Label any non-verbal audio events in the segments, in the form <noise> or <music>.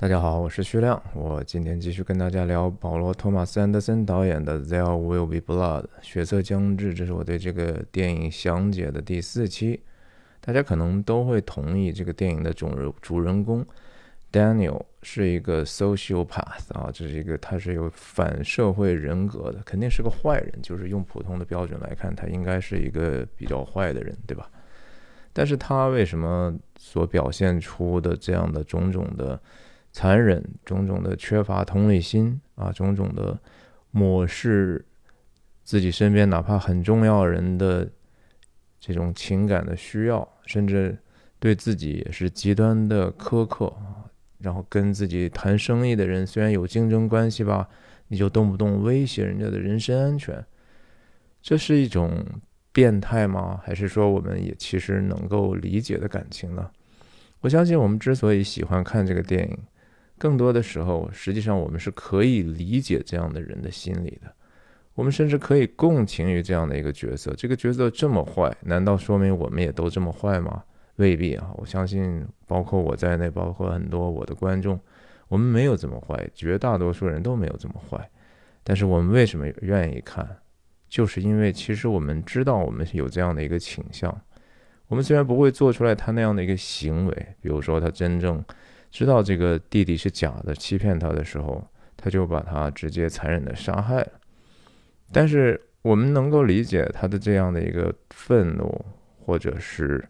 大家好，我是徐亮。我今天继续跟大家聊保罗·托马斯·安德森导演的《There Will Be Blood》血色将至。这是我对这个电影详解的第四期。大家可能都会同意，这个电影的主人主人公 Daniel 是一个 sociopath 啊，这是一个他是有反社会人格的，肯定是个坏人。就是用普通的标准来看，他应该是一个比较坏的人，对吧？但是他为什么所表现出的这样的种种的？残忍，种种的缺乏同理心啊，种种的漠视自己身边哪怕很重要人的这种情感的需要，甚至对自己也是极端的苛刻啊。然后跟自己谈生意的人，虽然有竞争关系吧，你就动不动威胁人家的人身安全，这是一种变态吗？还是说我们也其实能够理解的感情呢？我相信我们之所以喜欢看这个电影。更多的时候，实际上我们是可以理解这样的人的心理的，我们甚至可以共情于这样的一个角色。这个角色这么坏，难道说明我们也都这么坏吗？未必啊！我相信，包括我在内，包括很多我的观众，我们没有这么坏，绝大多数人都没有这么坏。但是我们为什么愿意看？就是因为其实我们知道我们有这样的一个倾向。我们虽然不会做出来他那样的一个行为，比如说他真正。知道这个弟弟是假的，欺骗他的时候，他就把他直接残忍的杀害了。但是我们能够理解他的这样的一个愤怒，或者是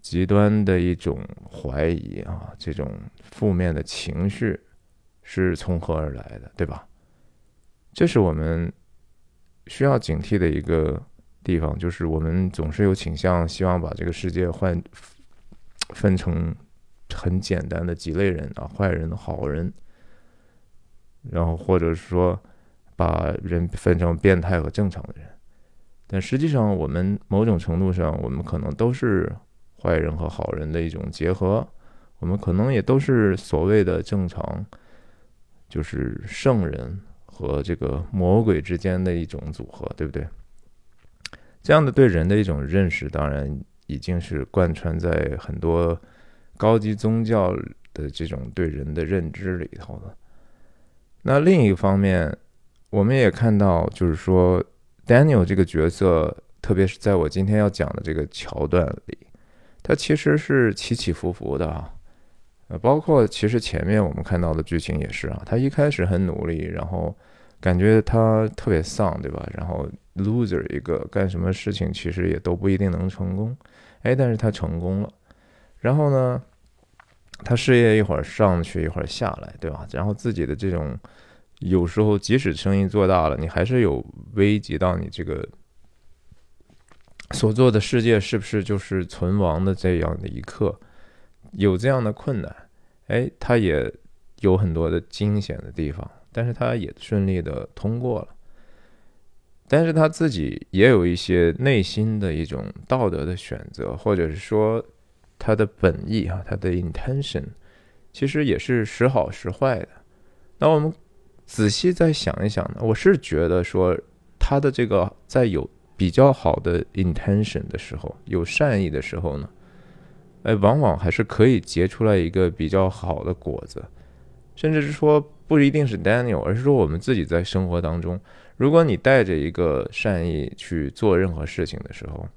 极端的一种怀疑啊，这种负面的情绪是从何而来的，对吧？这是我们需要警惕的一个地方，就是我们总是有倾向，希望把这个世界换分成。很简单的几类人啊，坏人、好人，然后或者说把人分成变态和正常的人，但实际上我们某种程度上，我们可能都是坏人和好人的一种结合，我们可能也都是所谓的正常，就是圣人和这个魔鬼之间的一种组合，对不对？这样的对人的一种认识，当然已经是贯穿在很多。高级宗教的这种对人的认知里头的，那另一方面，我们也看到，就是说，Daniel 这个角色，特别是在我今天要讲的这个桥段里，他其实是起起伏伏的啊。呃，包括其实前面我们看到的剧情也是啊，他一开始很努力，然后感觉他特别丧，对吧？然后 loser 一个，干什么事情其实也都不一定能成功，哎，但是他成功了，然后呢？他事业一会儿上去一会儿下来，对吧？然后自己的这种，有时候即使生意做大了，你还是有危及到你这个所做的世界是不是就是存亡的这样的一刻，有这样的困难。哎，他也有很多的惊险的地方，但是他也顺利的通过了。但是他自己也有一些内心的一种道德的选择，或者是说。他的本意啊，他的 intention，其实也是时好时坏的。那我们仔细再想一想呢，我是觉得说，他的这个在有比较好的 intention 的时候，有善意的时候呢，哎，往往还是可以结出来一个比较好的果子。甚至是说，不一定是 Daniel，而是说我们自己在生活当中，如果你带着一个善意去做任何事情的时候。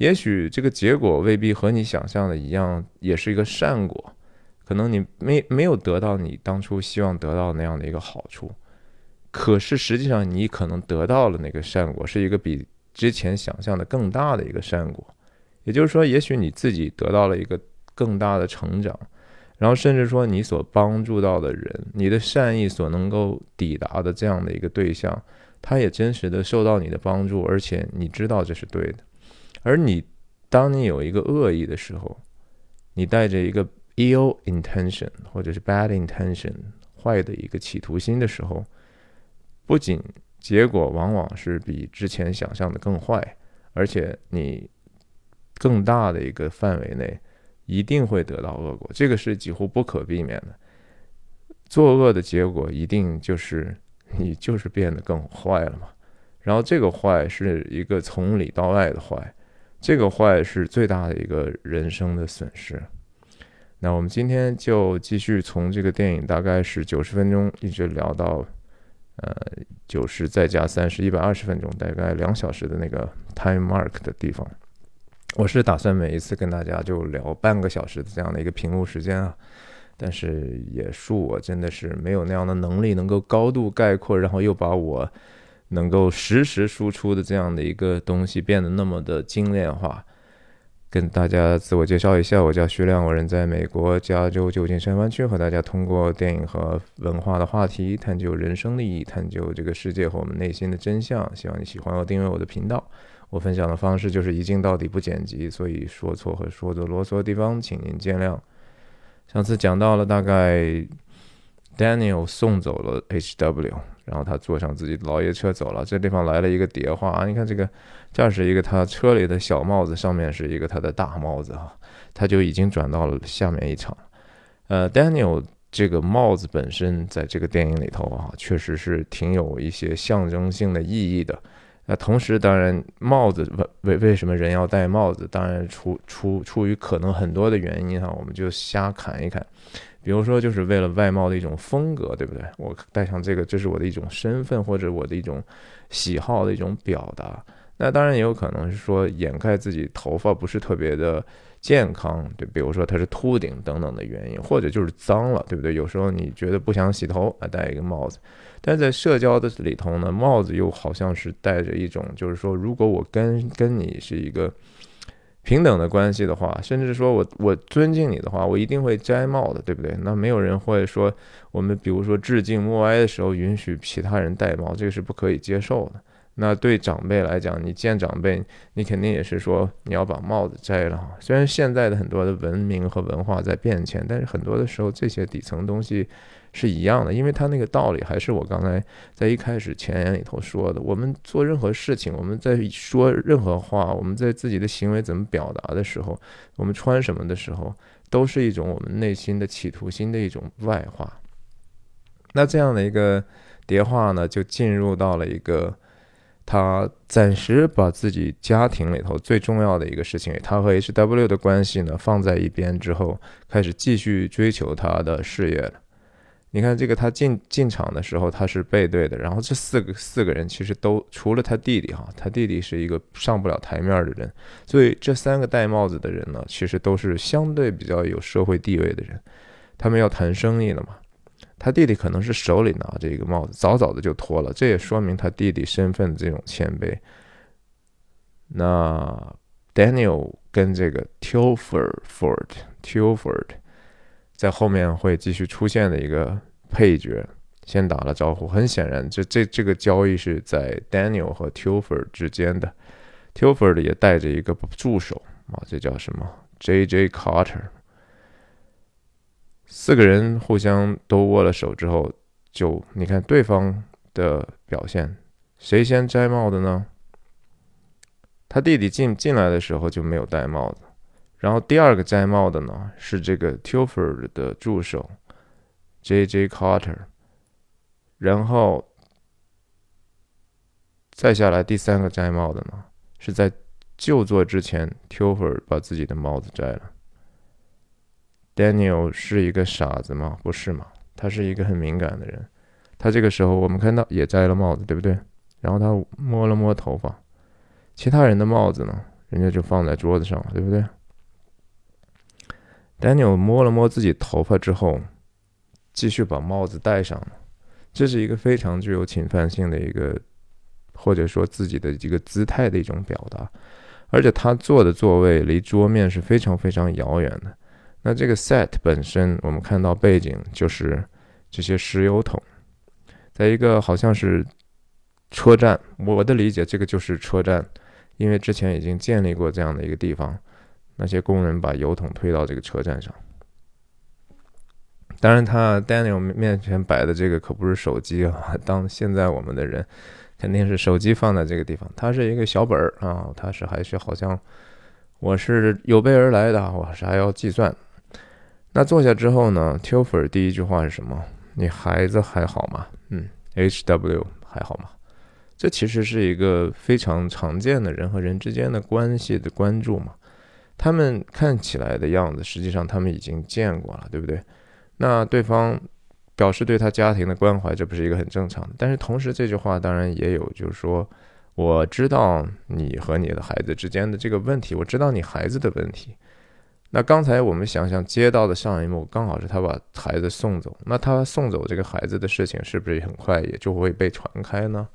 也许这个结果未必和你想象的一样，也是一个善果，可能你没没有得到你当初希望得到那样的一个好处，可是实际上你可能得到了那个善果，是一个比之前想象的更大的一个善果。也就是说，也许你自己得到了一个更大的成长，然后甚至说你所帮助到的人，你的善意所能够抵达的这样的一个对象，他也真实的受到你的帮助，而且你知道这是对的。而你，当你有一个恶意的时候，你带着一个 ill intention 或者是 bad intention 坏的一个企图心的时候，不仅结果往往是比之前想象的更坏，而且你更大的一个范围内一定会得到恶果，这个是几乎不可避免的。作恶的结果一定就是你就是变得更坏了嘛。然后这个坏是一个从里到外的坏。这个坏是最大的一个人生的损失。那我们今天就继续从这个电影大概是九十分钟，一直聊到呃九十再加三十，一百二十分钟，大概两小时的那个 time mark 的地方。我是打算每一次跟大家就聊半个小时的这样的一个屏幕时间啊，但是也恕我真的是没有那样的能力，能够高度概括，然后又把我能够实时输出的这样的一个东西变得那么的精炼化。跟大家自我介绍一下，我叫徐亮，我人在美国加州旧金山湾区，和大家通过电影和文化的话题，探究人生的意义，探究这个世界和我们内心的真相。希望你喜欢和订阅我的频道。我分享的方式就是一镜到底，不剪辑，所以说错和说的啰嗦的地方，请您见谅。上次讲到了大概。Daniel 送走了 HW，然后他坐上自己老爷车走了。这地方来了一个叠画啊，你看这个这是一个他车里的小帽子，上面是一个他的大帽子啊，他就已经转到了下面一场。呃，Daniel 这个帽子本身在这个电影里头啊，确实是挺有一些象征性的意义的。那同时，当然帽子为为为什么人要戴帽子？当然出出出于可能很多的原因哈，我们就瞎侃一侃。比如说，就是为了外貌的一种风格，对不对？我戴上这个，这是我的一种身份或者我的一种喜好的一种表达。那当然也有可能是说掩盖自己头发不是特别的健康，对，比如说它是秃顶等等的原因，或者就是脏了，对不对？有时候你觉得不想洗头，啊，戴一个帽子。但在社交的里头呢，帽子又好像是带着一种，就是说，如果我跟跟你是一个。平等的关系的话，甚至说我我尊敬你的话，我一定会摘帽的，对不对？那没有人会说我们比如说致敬默哀的时候允许其他人戴帽，这个是不可以接受的。那对长辈来讲，你见长辈，你肯定也是说你要把帽子摘了。虽然现在的很多的文明和文化在变迁，但是很多的时候这些底层东西。是一样的，因为他那个道理还是我刚才在一开始前言里头说的。我们做任何事情，我们在说任何话，我们在自己的行为怎么表达的时候，我们穿什么的时候，都是一种我们内心的企图心的一种外化。那这样的一个叠化呢，就进入到了一个他暂时把自己家庭里头最重要的一个事情，他和 H W 的关系呢放在一边之后，开始继续追求他的事业了。你看这个，他进进场的时候他是背对的，然后这四个四个人其实都除了他弟弟哈，他弟弟是一个上不了台面的人，所以这三个戴帽子的人呢，其实都是相对比较有社会地位的人，他们要谈生意了嘛，他弟弟可能是手里拿着一个帽子，早早的就脱了，这也说明他弟弟身份的这种谦卑。那 Daniel 跟这个 Tilford，Tilford。在后面会继续出现的一个配角，先打了招呼。很显然，这这这个交易是在 Daniel 和 Tilford 之间的。Tilford 也带着一个助手啊，这叫什么？J.J. Carter。四个人互相都握了手之后，就你看对方的表现，谁先摘帽的呢？他弟弟进进来的时候就没有戴帽子。然后第二个摘帽的呢是这个 Tilford 的助手 J.J. Carter，然后再下来第三个摘帽的呢是在就座之前 Tilford 把自己的帽子摘了。Daniel 是一个傻子吗？不是嘛，他是一个很敏感的人。他这个时候我们看到也摘了帽子，对不对？然后他摸了摸头发，其他人的帽子呢，人家就放在桌子上了，对不对？Daniel 摸了摸自己头发之后，继续把帽子戴上了。这是一个非常具有侵犯性的一个，或者说自己的一个姿态的一种表达。而且他坐的座位离桌面是非常非常遥远的。那这个 set 本身，我们看到背景就是这些石油桶，在一个好像是车站。我的理解，这个就是车站，因为之前已经建立过这样的一个地方。那些工人把油桶推到这个车站上。当然，他 Daniel 面前摆的这个可不是手机啊。当现在我们的人肯定是手机放在这个地方，它是一个小本儿啊，它是还是好像我是有备而来的，我是还要计算。那坐下之后呢，Tilford 第一句话是什么？你孩子还好吗？嗯，HW 还好吗？这其实是一个非常常见的人和人之间的关系的关注嘛。他们看起来的样子，实际上他们已经见过了，对不对？那对方表示对他家庭的关怀，这不是一个很正常的？但是同时，这句话当然也有，就是说，我知道你和你的孩子之间的这个问题，我知道你孩子的问题。那刚才我们想想接到的上一幕，刚好是他把孩子送走。那他送走这个孩子的事情，是不是很快也就会被传开呢？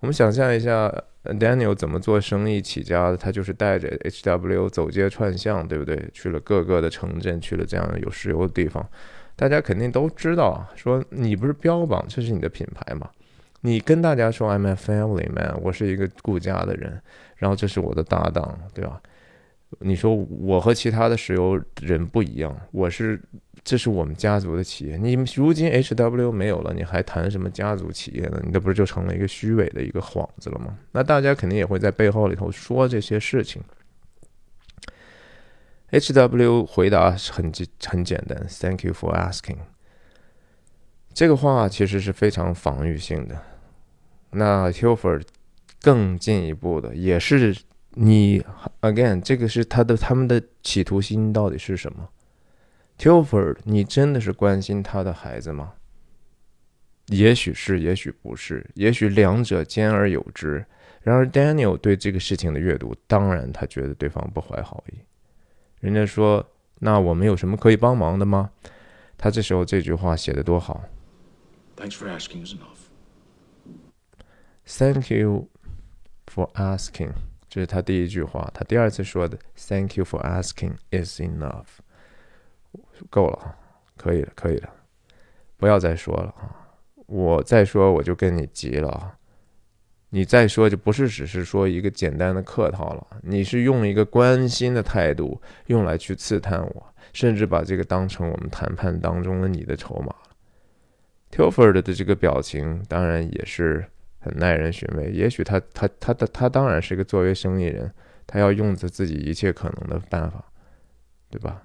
我们想象一下，Daniel 怎么做生意起家的？他就是带着 HW 走街串巷，对不对？去了各个的城镇，去了这样有石油的地方。大家肯定都知道，说你不是标榜这是你的品牌吗？你跟大家说 I'm a family man，我是一个顾家的人，然后这是我的搭档，对吧？你说我和其他的石油人不一样，我是这是我们家族的企业。你如今 H W 没有了，你还谈什么家族企业呢？你这不是就成了一个虚伪的一个幌子了吗？那大家肯定也会在背后里头说这些事情。H W 回答很简很简单，Thank you for asking。这个话其实是非常防御性的。那 Hilfer 更进一步的也是。你 again，这个是他的他们的企图心到底是什么？Tilford，你真的是关心他的孩子吗？也许是，也许不是，也许两者兼而有之。然而，Daniel 对这个事情的阅读，当然他觉得对方不怀好意。人家说：“那我们有什么可以帮忙的吗？”他这时候这句话写的多好。Thanks for asking is enough. Thank you for asking. 这是他第一句话，他第二次说的 “Thank you for asking is enough”，够了，可以了，可以了，不要再说了啊！我再说我就跟你急了啊！你再说就不是只是说一个简单的客套了，你是用一个关心的态度用来去刺探我，甚至把这个当成我们谈判当中的你的筹码了。Tilford 的这个表情当然也是。很耐人寻味。也许他他他的他当然是个作为生意人，他要用着自己一切可能的办法，对吧？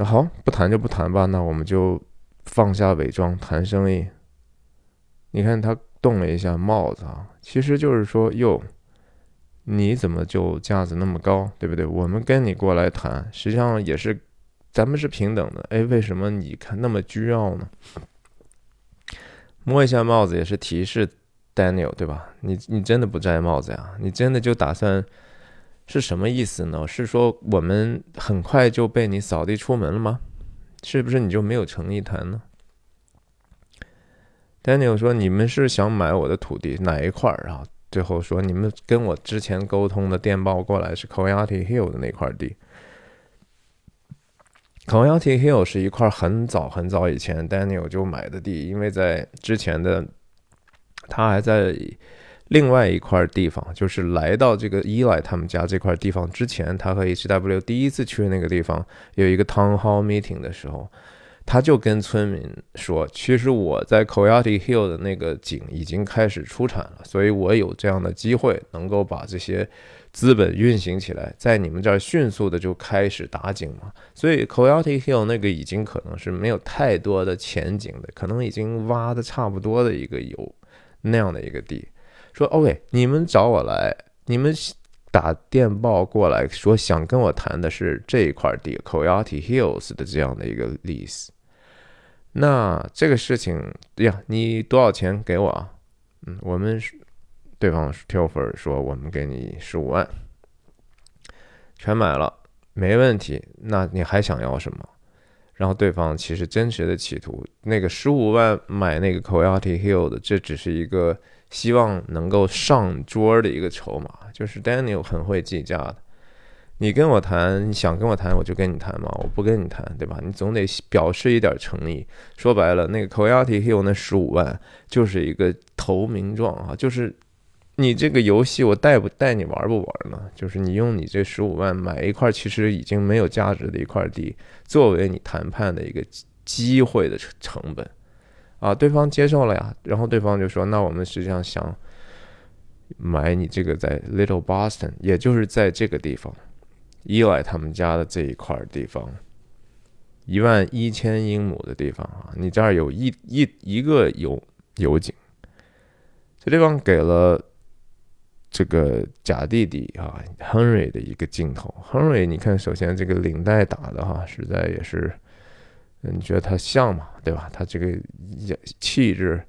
那好，不谈就不谈吧。那我们就放下伪装，谈生意。你看他动了一下帽子啊，其实就是说，哟，你怎么就架子那么高，对不对？我们跟你过来谈，实际上也是咱们是平等的。哎，为什么你看那么倨傲呢？摸一下帽子也是提示 Daniel 对吧？你你真的不摘帽子呀？你真的就打算是什么意思呢？是说我们很快就被你扫地出门了吗？是不是你就没有诚意谈呢？Daniel 说：“你们是想买我的土地哪一块儿啊？”最后说：“你们跟我之前沟通的电报过来是 Coyote Hill 的那块地。” Coyote Hill 是一块很早很早以前 Daniel 就买的地，因为在之前的他还在另外一块地方，就是来到这个伊莱他们家这块地方之前，他和 HW 第一次去那个地方有一个 Town Hall Meeting 的时候，他就跟村民说：“其实我在 Coyote Hill 的那个井已经开始出产了，所以我有这样的机会能够把这些。”资本运行起来，在你们这儿迅速的就开始打井嘛，所以 Coyote Hill 那个已经可能是没有太多的前景的，可能已经挖的差不多的一个有那样的一个地。说 OK，你们找我来，你们打电报过来说想跟我谈的是这一块地 Coyote Hills 的这样的一个 lease。那这个事情呀，你多少钱给我啊？嗯，我们。对方 Tilfer 说：“我们给你十五万，全买了，没问题。那你还想要什么？”然后对方其实真实的企图，那个十五万买那个 Coyote Hill 的，这只是一个希望能够上桌的一个筹码。就是 Daniel 很会计价的，你跟我谈，你想跟我谈，我就跟你谈嘛，我不跟你谈，对吧？你总得表示一点诚意。说白了，那个 Coyote Hill 那十五万就是一个投名状啊，就是。你这个游戏我带不带你玩不玩呢？就是你用你这十五万买一块其实已经没有价值的一块地，作为你谈判的一个机会的成本，啊，对方接受了呀。然后对方就说：“那我们实际上想买你这个在 Little Boston，也就是在这个地方，依赖他们家的这一块地方，一万一千英亩的地方啊，你这儿有一一一个油油井，这地方给了。”这个假弟弟啊，Henry 的一个镜头。Henry，你看，首先这个领带打的哈，实在也是，你觉得他像吗？对吧？他这个气质，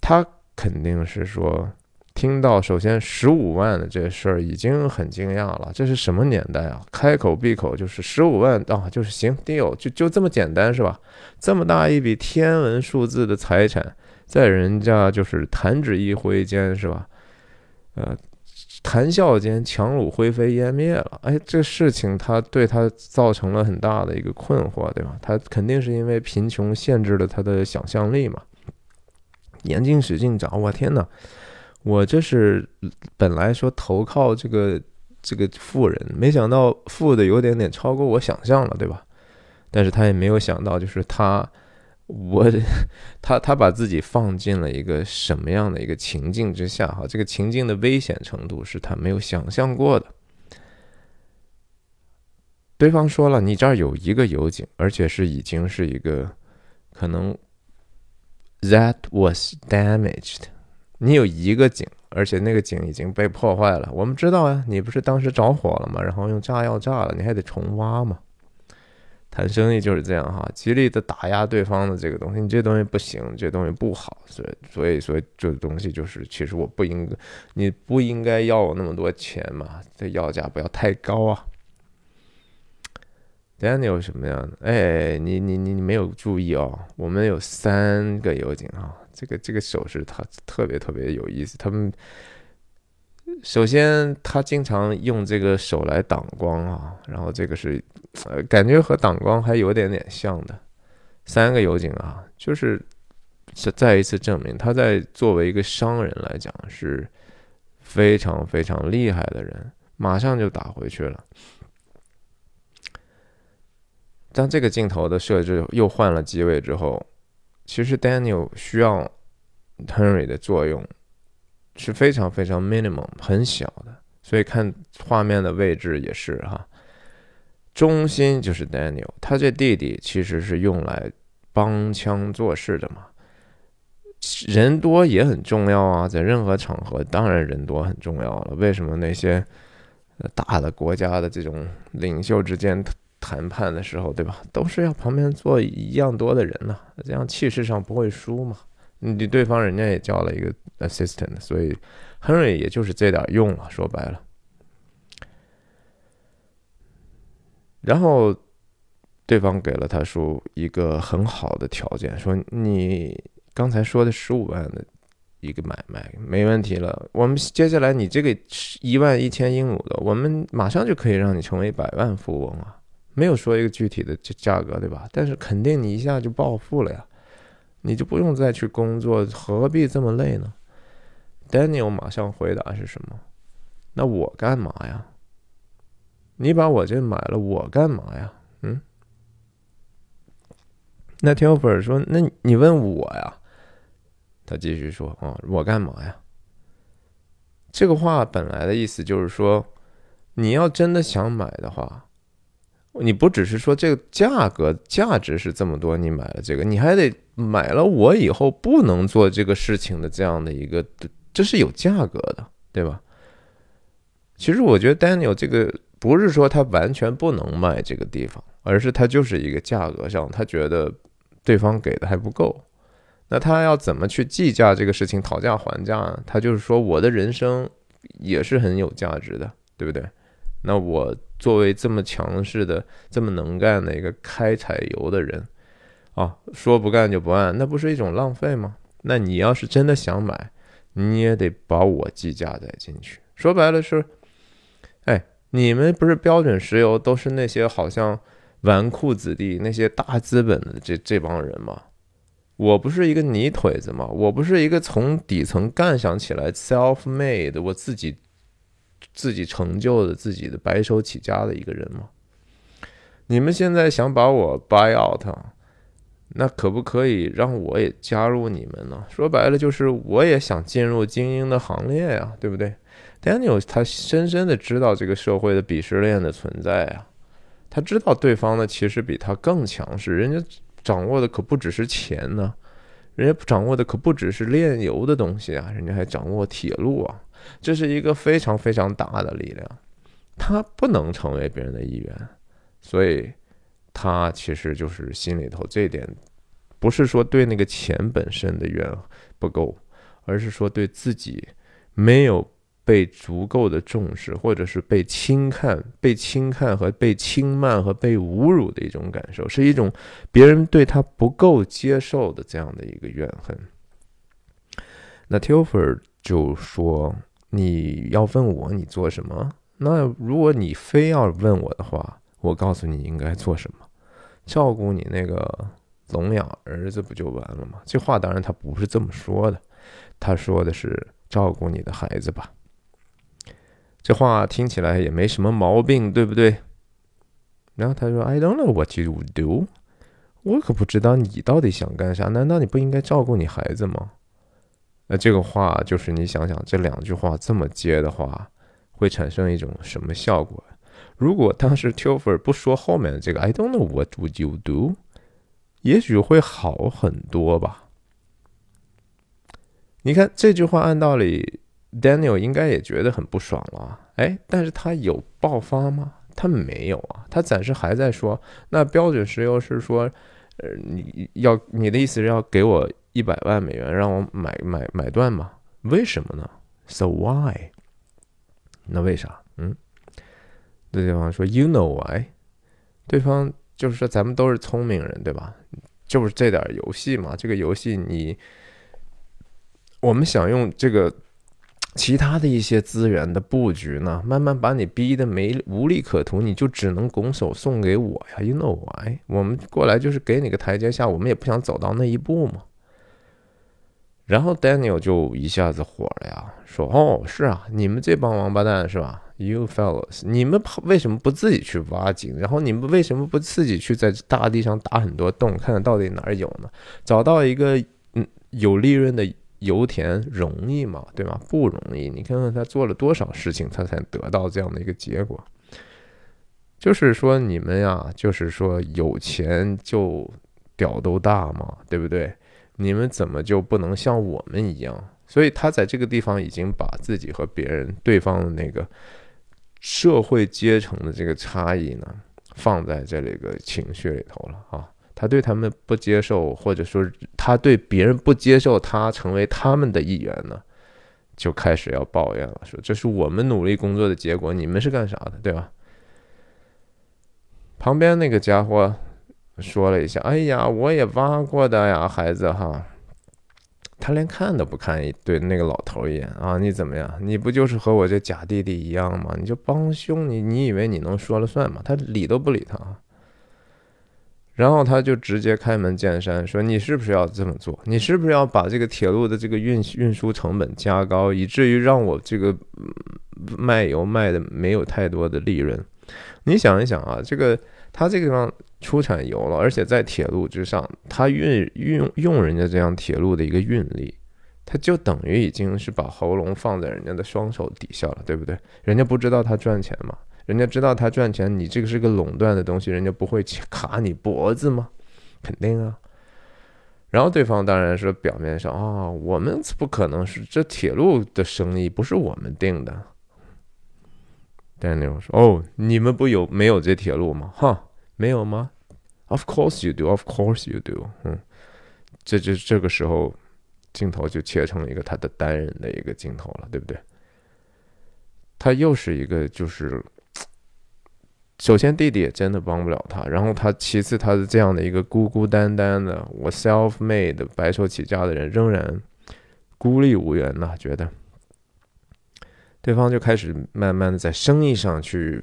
他肯定是说，听到首先十五万的这事儿已经很惊讶了。这是什么年代啊？开口闭口就是十五万啊，就是行，deal，就就这么简单是吧？这么大一笔天文数字的财产，在人家就是弹指一挥间是吧？呃，谈笑间，强弩灰飞烟灭了。哎，这事情他对他造成了很大的一个困惑，对吧？他肯定是因为贫穷限制了他的想象力嘛。眼睛使劲眨，我天哪！我这是本来说投靠这个这个富人，没想到富的有点点超过我想象了，对吧？但是他也没有想到，就是他。我他他把自己放进了一个什么样的一个情境之下？哈，这个情境的危险程度是他没有想象过的。对方说了，你这儿有一个油井，而且是已经是一个可能 that was damaged。你有一个井，而且那个井已经被破坏了。我们知道呀，你不是当时着火了吗？然后用炸药炸了，你还得重挖吗？谈生意就是这样哈，极力的打压对方的这个东西，你这东西不行，这东西不好，所以所以所以这东西就是，其实我不应该，你不应该要我那么多钱嘛，这要价不要太高啊。Daniel 什么样的？哎，你你你你没有注意哦，我们有三个油井啊，这个这个手势它特别特别有意思，他们。首先，他经常用这个手来挡光啊，然后这个是，呃，感觉和挡光还有点点像的。三个油井啊，就是是再一次证明他在作为一个商人来讲是非常非常厉害的人。马上就打回去了。当这个镜头的设置又换了机位之后，其实 Daniel 需要 Henry 的作用。是非常非常 minimum 很小的，所以看画面的位置也是哈，中心就是 Daniel，他这弟弟其实是用来帮腔做事的嘛，人多也很重要啊，在任何场合当然人多很重要了。为什么那些大的国家的这种领袖之间谈判的时候，对吧，都是要旁边坐一样多的人呢？这样气势上不会输嘛？你对方人家也叫了一个 assistant，所以 Henry 也就是这点用了。说白了，然后对方给了他说一个很好的条件，说你刚才说的十五万的一个买卖没问题了。我们接下来你这个一万一千英亩的，我们马上就可以让你成为百万富翁啊！没有说一个具体的价格，对吧？但是肯定你一下就暴富了呀。你就不用再去工作，何必这么累呢？Daniel 马上回答是什么？那我干嘛呀？你把我这买了，我干嘛呀？嗯？那 Telfer 说：“那你问我呀？”他继续说：“啊，我干嘛呀？”这个话本来的意思就是说，你要真的想买的话。你不只是说这个价格价值是这么多，你买了这个，你还得买了我以后不能做这个事情的这样的一个，这是有价格的，对吧？其实我觉得 Daniel 这个不是说他完全不能卖这个地方，而是他就是一个价格上，他觉得对方给的还不够。那他要怎么去计价这个事情，讨价还价呢？他就是说我的人生也是很有价值的，对不对？那我。作为这么强势的、这么能干的一个开采油的人，啊，说不干就不干，那不是一种浪费吗？那你要是真的想买，你也得把我计价再进去。说白了是，哎，你们不是标准石油都是那些好像纨绔子弟、那些大资本的这这帮人吗？我不是一个泥腿子吗？我不是一个从底层干想起来 self made，我自己。自己成就的自己的白手起家的一个人吗？你们现在想把我 buy out，那可不可以让我也加入你们呢？说白了就是我也想进入精英的行列呀，对不对？Daniel 他深深的知道这个社会的鄙视链的存在啊，他知道对方呢其实比他更强势，人家掌握的可不只是钱呢，人家掌握的可不只是炼油的东西啊，人家还掌握铁路啊，这是一个非常非常大的力量。他不能成为别人的一员，所以他其实就是心里头这点，不是说对那个钱本身的怨不够，而是说对自己没有。被足够的重视，或者是被轻看、被轻看和被轻慢和被侮辱的一种感受，是一种别人对他不够接受的这样的一个怨恨。那 Tilfer 就说：“你要问我你做什么？那如果你非要问我的话，我告诉你应该做什么，照顾你那个聋哑儿子不就完了吗？”这话当然他不是这么说的，他说的是照顾你的孩子吧。这话听起来也没什么毛病，对不对？然后他说：“I don't know what you do，。”我可不知道你到底想干啥？难道你不应该照顾你孩子吗？那这个话就是你想想，这两句话这么接的话，会产生一种什么效果？如果当时 Tilford 不说后面的这个 “I don't know what would you do”，也许会好很多吧。你看这句话，按道理。Daniel 应该也觉得很不爽了，哎，但是他有爆发吗？他没有啊，他暂时还在说，那标准石油是说，呃，你要你的意思是要给我一百万美元让我买买买断吗？为什么呢？So why？那为啥？嗯，对方说 You know why？对方就是说咱们都是聪明人，对吧？就是这点游戏嘛，这个游戏你，我们想用这个。其他的一些资源的布局呢，慢慢把你逼得没无利可图，你就只能拱手送给我呀？You know why？我们过来就是给你个台阶下，我们也不想走到那一步嘛。然后 Daniel 就一下子火了呀，说：“哦，是啊，你们这帮王八蛋是吧？You fellows，你们为什么不自己去挖井？然后你们为什么不自己去在大地上打很多洞，看看到底哪儿有呢？找到一个嗯有利润的。”油田容易吗？对吗？不容易。你看看他做了多少事情，他才得到这样的一个结果。就是说，你们呀，就是说有钱就屌都大嘛，对不对？你们怎么就不能像我们一样？所以他在这个地方已经把自己和别人、对方的那个社会阶层的这个差异呢，放在这里个情绪里头了啊。他对他们不接受，或者说他对别人不接受，他成为他们的一员呢，就开始要抱怨了，说这是我们努力工作的结果，你们是干啥的，对吧？旁边那个家伙说了一下：“哎呀，我也挖过的呀，孩子哈。”他连看都不看一对那个老头一眼啊！你怎么样？你不就是和我这假弟弟一样吗？你就帮凶，你你以为你能说了算吗？他理都不理他。然后他就直接开门见山说：“你是不是要这么做？你是不是要把这个铁路的这个运运输成本加高，以至于让我这个卖油卖的没有太多的利润？你想一想啊，这个他这个地方出产油了，而且在铁路之上，他运运用人家这样铁路的一个运力，他就等于已经是把喉咙放在人家的双手底下了，对不对？人家不知道他赚钱吗？”人家知道他赚钱，你这个是个垄断的东西，人家不会卡你脖子吗？肯定啊。然后对方当然是表面上啊，我们不可能是这铁路的生意不是我们定的。Daniel 说：“哦，你们不有没有这铁路吗？哈，没有吗？Of course you do. Of course you do. 嗯，这就这个时候镜头就切成了一个他的单人的一个镜头了，对不对？他又是一个就是。首先，弟弟也真的帮不了他。然后他，其次，他是这样的一个孤孤单单的，我 self-made 白手起家的人，仍然孤立无援呐。觉得对方就开始慢慢的在生意上去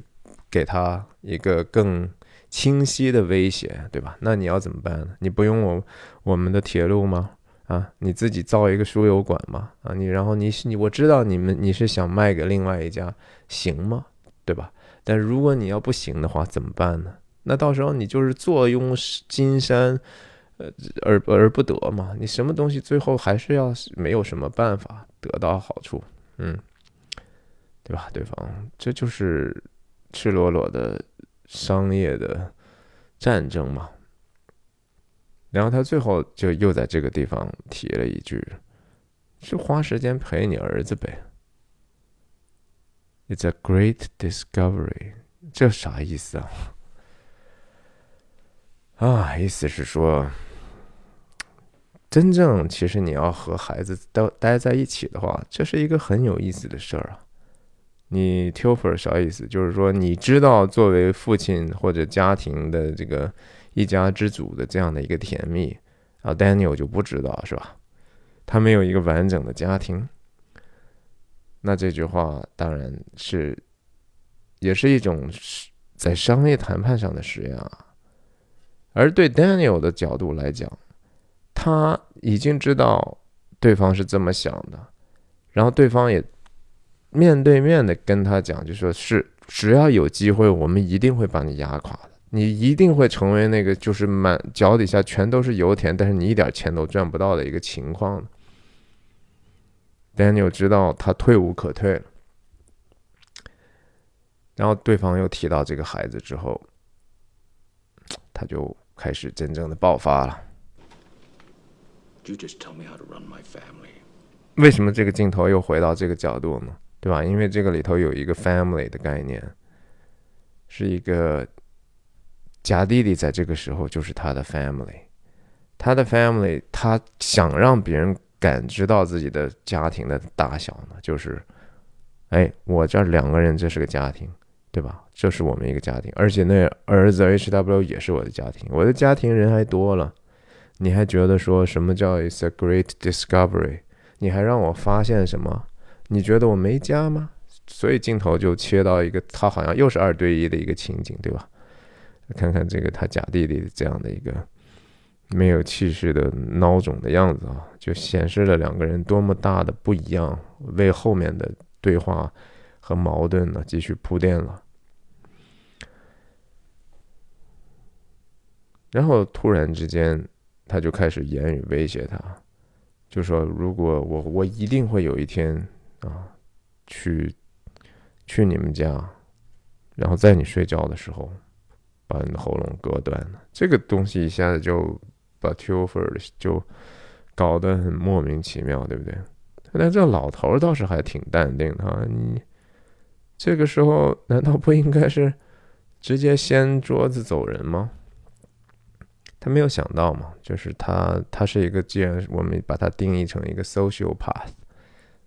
给他一个更清晰的威胁，对吧？那你要怎么办呢？你不用我我们的铁路吗？啊，你自己造一个输油管吗？啊，你然后你你我知道你们你是想卖给另外一家，行吗？对吧？但如果你要不行的话，怎么办呢？那到时候你就是坐拥金山，呃，而而不得嘛。你什么东西最后还是要没有什么办法得到好处，嗯，对吧？对方这就是赤裸裸的商业的战争嘛。然后他最后就又在这个地方提了一句：“就花时间陪你儿子呗。” It's a great discovery，这啥意思啊？啊，意思是说，真正其实你要和孩子都待在一起的话，这是一个很有意思的事儿啊。你 t i f e r 啥意思？就是说，你知道作为父亲或者家庭的这个一家之主的这样的一个甜蜜啊，Daniel 就不知道是吧？他没有一个完整的家庭。那这句话当然是，也是一种在商业谈判上的实验啊。而对 Daniel 的角度来讲，他已经知道对方是这么想的，然后对方也。面对面的跟他讲，就说是只要有机会，我们一定会把你压垮的。你一定会成为那个就是满脚底下全都是油田，但是你一点钱都赚不到的一个情况。Daniel 知道他退无可退了，然后对方又提到这个孩子之后，他就开始真正的爆发了。为什么这个镜头又回到这个角度呢？对吧？因为这个里头有一个 family 的概念，是一个假弟弟，在这个时候就是他的 family，他的 family，他想让别人感知到自己的家庭的大小呢，就是，哎，我这两个人这是个家庭，对吧？这是我们一个家庭，而且那儿子 H W 也是我的家庭，我的家庭人还多了，你还觉得说什么叫 It's a great discovery？你还让我发现什么？你觉得我没家吗？所以镜头就切到一个他好像又是二对一的一个情景，对吧？看看这个他假弟弟这样的一个没有气势的孬种的样子啊，就显示了两个人多么大的不一样，为后面的对话和矛盾呢继续铺垫了。然后突然之间，他就开始言语威胁他，就说：“如果我我一定会有一天。”啊，去去你们家，然后在你睡觉的时候把你的喉咙割断了。这个东西一下子就把 t u f e r 就搞得很莫名其妙，对不对？但这老头倒是还挺淡定的。你这个时候难道不应该是直接掀桌子走人吗？他没有想到嘛，就是他他是一个，既然我们把它定义成一个 social path。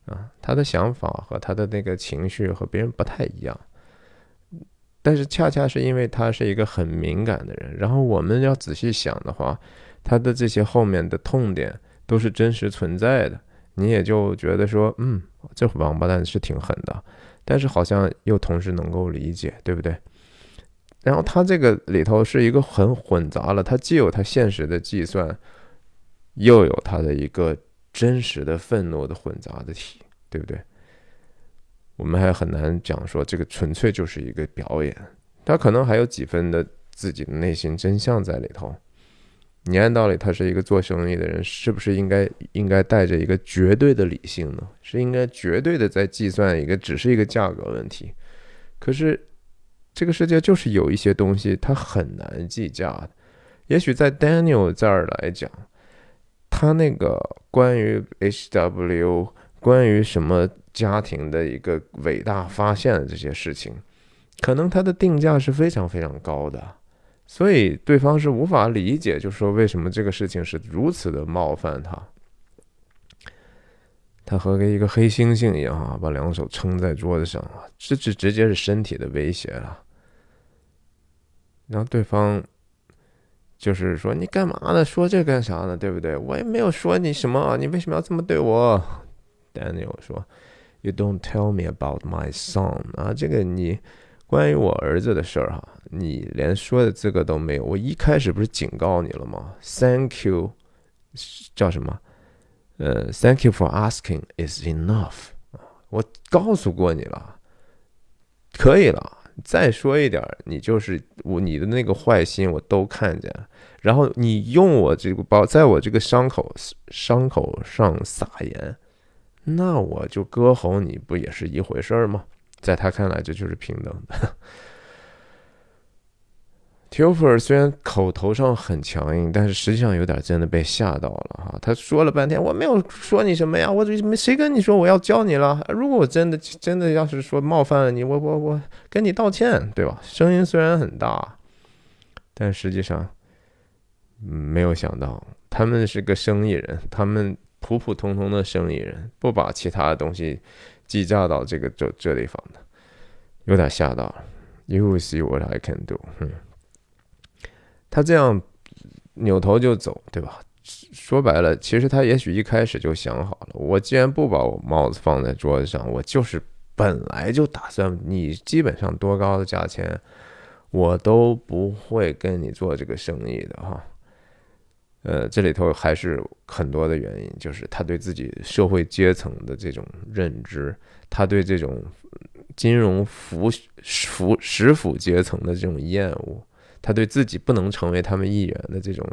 啊，他的想法和他的那个情绪和别人不太一样，但是恰恰是因为他是一个很敏感的人，然后我们要仔细想的话，他的这些后面的痛点都是真实存在的，你也就觉得说，嗯，这王八蛋是挺狠的，但是好像又同时能够理解，对不对？然后他这个里头是一个很混杂了，他既有他现实的计算，又有他的一个。真实的愤怒的混杂的体，对不对？我们还很难讲说这个纯粹就是一个表演，他可能还有几分的自己的内心真相在里头。你按道理，他是一个做生意的人，是不是应该应该带着一个绝对的理性呢？是应该绝对的在计算一个只是一个价格问题？可是这个世界就是有一些东西它很难计价，也许在 Daniel 这儿来讲。他那个关于 H W，关于什么家庭的一个伟大发现的这些事情，可能他的定价是非常非常高的，所以对方是无法理解，就是说为什么这个事情是如此的冒犯他。他和一个黑猩猩一样啊，把两手撑在桌子上啊，这这直接是身体的威胁了。然后对方。就是说，你干嘛呢？说这干啥呢？对不对？我也没有说你什么，你为什么要这么对我？Daniel 说：“You don't tell me about my son 啊，这个你关于我儿子的事儿哈，你连说的资格都没有。我一开始不是警告你了吗？Thank you，叫什么？呃，Thank you for asking is enough，我告诉过你了，可以了。”再说一点，你就是我，你的那个坏心我都看见，然后你用我这个包在我这个伤口伤口上撒盐，那我就割喉，你不也是一回事儿吗？在他看来，这就是平等的。T i f e r 虽然口头上很强硬，但是实际上有点真的被吓到了哈。他说了半天，我没有说你什么呀，我没谁跟你说我要教你了。如果我真的真的要是说冒犯了你，我我我跟你道歉，对吧？声音虽然很大，但实际上没有想到他们是个生意人，他们普普通通的生意人，不把其他的东西计价到这个这这地方的，有点吓到了。You see what I can do。嗯。他这样扭头就走，对吧？说白了，其实他也许一开始就想好了，我既然不把我帽子放在桌子上，我就是本来就打算你基本上多高的价钱，我都不会跟你做这个生意的哈。呃，这里头还是很多的原因，就是他对自己社会阶层的这种认知，他对这种金融腐腐食腐阶层的这种厌恶。他对自己不能成为他们一员的这种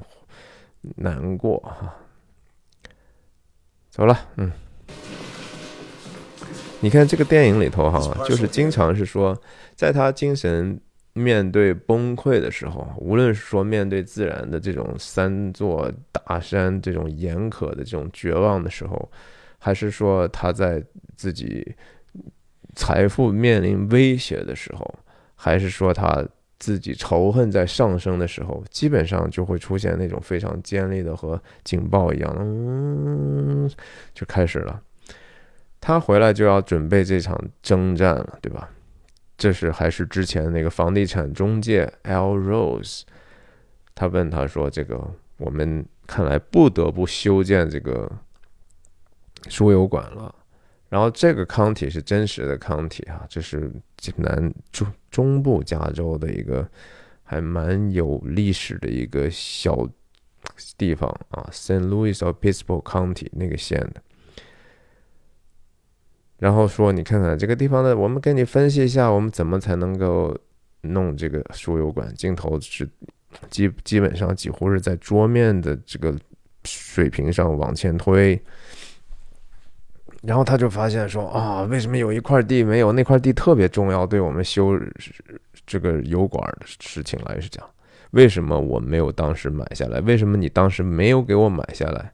难过哈，走了，嗯，你看这个电影里头哈，就是经常是说，在他精神面对崩溃的时候，无论是说面对自然的这种三座大山这种严苛的这种绝望的时候，还是说他在自己财富面临威胁的时候，还是说他。自己仇恨在上升的时候，基本上就会出现那种非常尖利的和警报一样，嗯，就开始了。他回来就要准备这场征战了，对吧？这是还是之前那个房地产中介 L Rose，他问他说：“这个我们看来不得不修建这个输油管了。”然后这个康体是真实的康体啊，这是南中中部加州的一个还蛮有历史的一个小地方啊，St. Louis Obispo County 那个县的。然后说你看看这个地方的，我们给你分析一下，我们怎么才能够弄这个输油管？镜头是基基本上几乎是在桌面的这个水平上往前推。然后他就发现说啊，为什么有一块地没有？那块地特别重要，对我们修这个油管的事情来讲，为什么我没有当时买下来？为什么你当时没有给我买下来？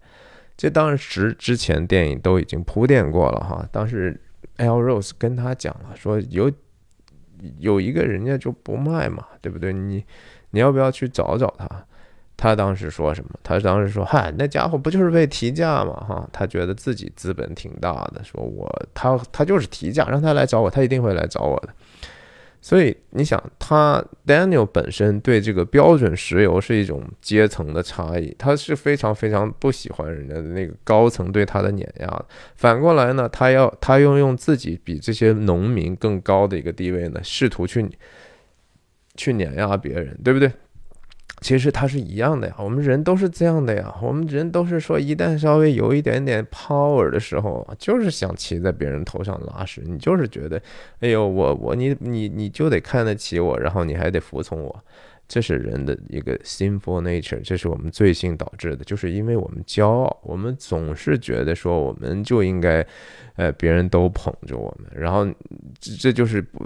这当时之前电影都已经铺垫过了哈。当时 L Rose 跟他讲了，说有有一个人家就不卖嘛，对不对？你你要不要去找找他？他当时说什么？他当时说：“嗨，那家伙不就是被提价吗？哈，他觉得自己资本挺大的，说我他他就是提价，让他来找我，他一定会来找我的。所以你想，他 Daniel 本身对这个标准石油是一种阶层的差异，他是非常非常不喜欢人家的那个高层对他的碾压。反过来呢，他要他又用自己比这些农民更高的一个地位呢，试图去去碾压别人，对不对？”其实它是一样的呀，我们人都是这样的呀，我们人都是说，一旦稍微有一点点 power 的时候，就是想骑在别人头上拉屎，你就是觉得，哎呦，我我你你你就得看得起我，然后你还得服从我，这是人的一个 sinful nature，这是我们罪性导致的，就是因为我们骄傲，我们总是觉得说我们就应该，呃，别人都捧着我们，然后这这就是不。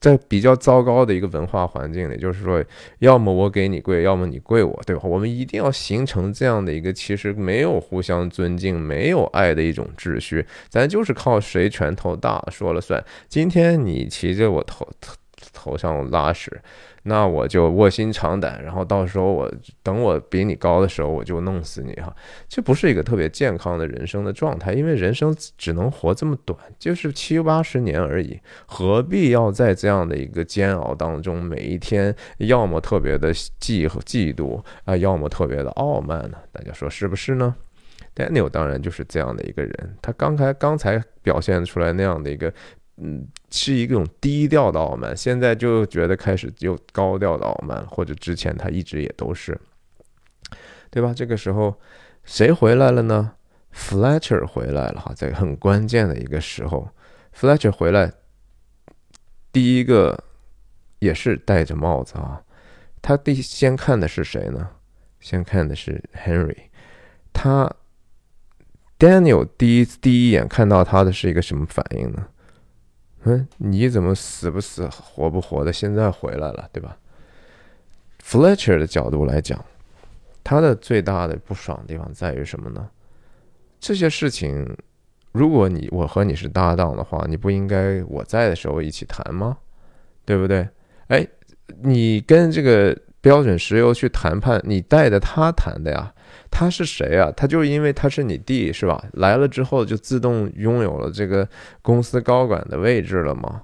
在比较糟糕的一个文化环境里，就是说，要么我给你跪，要么你跪我，对吧？我们一定要形成这样的一个其实没有互相尊敬、没有爱的一种秩序，咱就是靠谁拳头大说了算。今天你骑着我头头头上拉屎。那我就卧薪尝胆，然后到时候我等我比你高的时候，我就弄死你哈！这不是一个特别健康的人生的状态，因为人生只能活这么短，就是七八十年而已，何必要在这样的一个煎熬当中，每一天要么特别的嫉嫉妒啊，要么特别的傲慢呢？大家说是不是呢？Daniel 当然就是这样的一个人，他刚才刚才表现出来那样的一个。嗯，是一种低调的傲慢，现在就觉得开始又高调的傲慢，或者之前他一直也都是，对吧？这个时候谁回来了呢？Fletcher 回来了哈，在很关键的一个时候，Fletcher 回来，第一个也是戴着帽子啊。他第先看的是谁呢？先看的是 Henry，他 Daniel 第一第一眼看到他的是一个什么反应呢？嗯，你怎么死不死活不活的？现在回来了，对吧？Fletcher 的角度来讲，他的最大的不爽的地方在于什么呢？这些事情，如果你我和你是搭档的话，你不应该我在的时候一起谈吗？对不对？哎，你跟这个标准石油去谈判，你带着他谈的呀？他是谁啊？他就因为他是你弟是吧？来了之后就自动拥有了这个公司高管的位置了吗？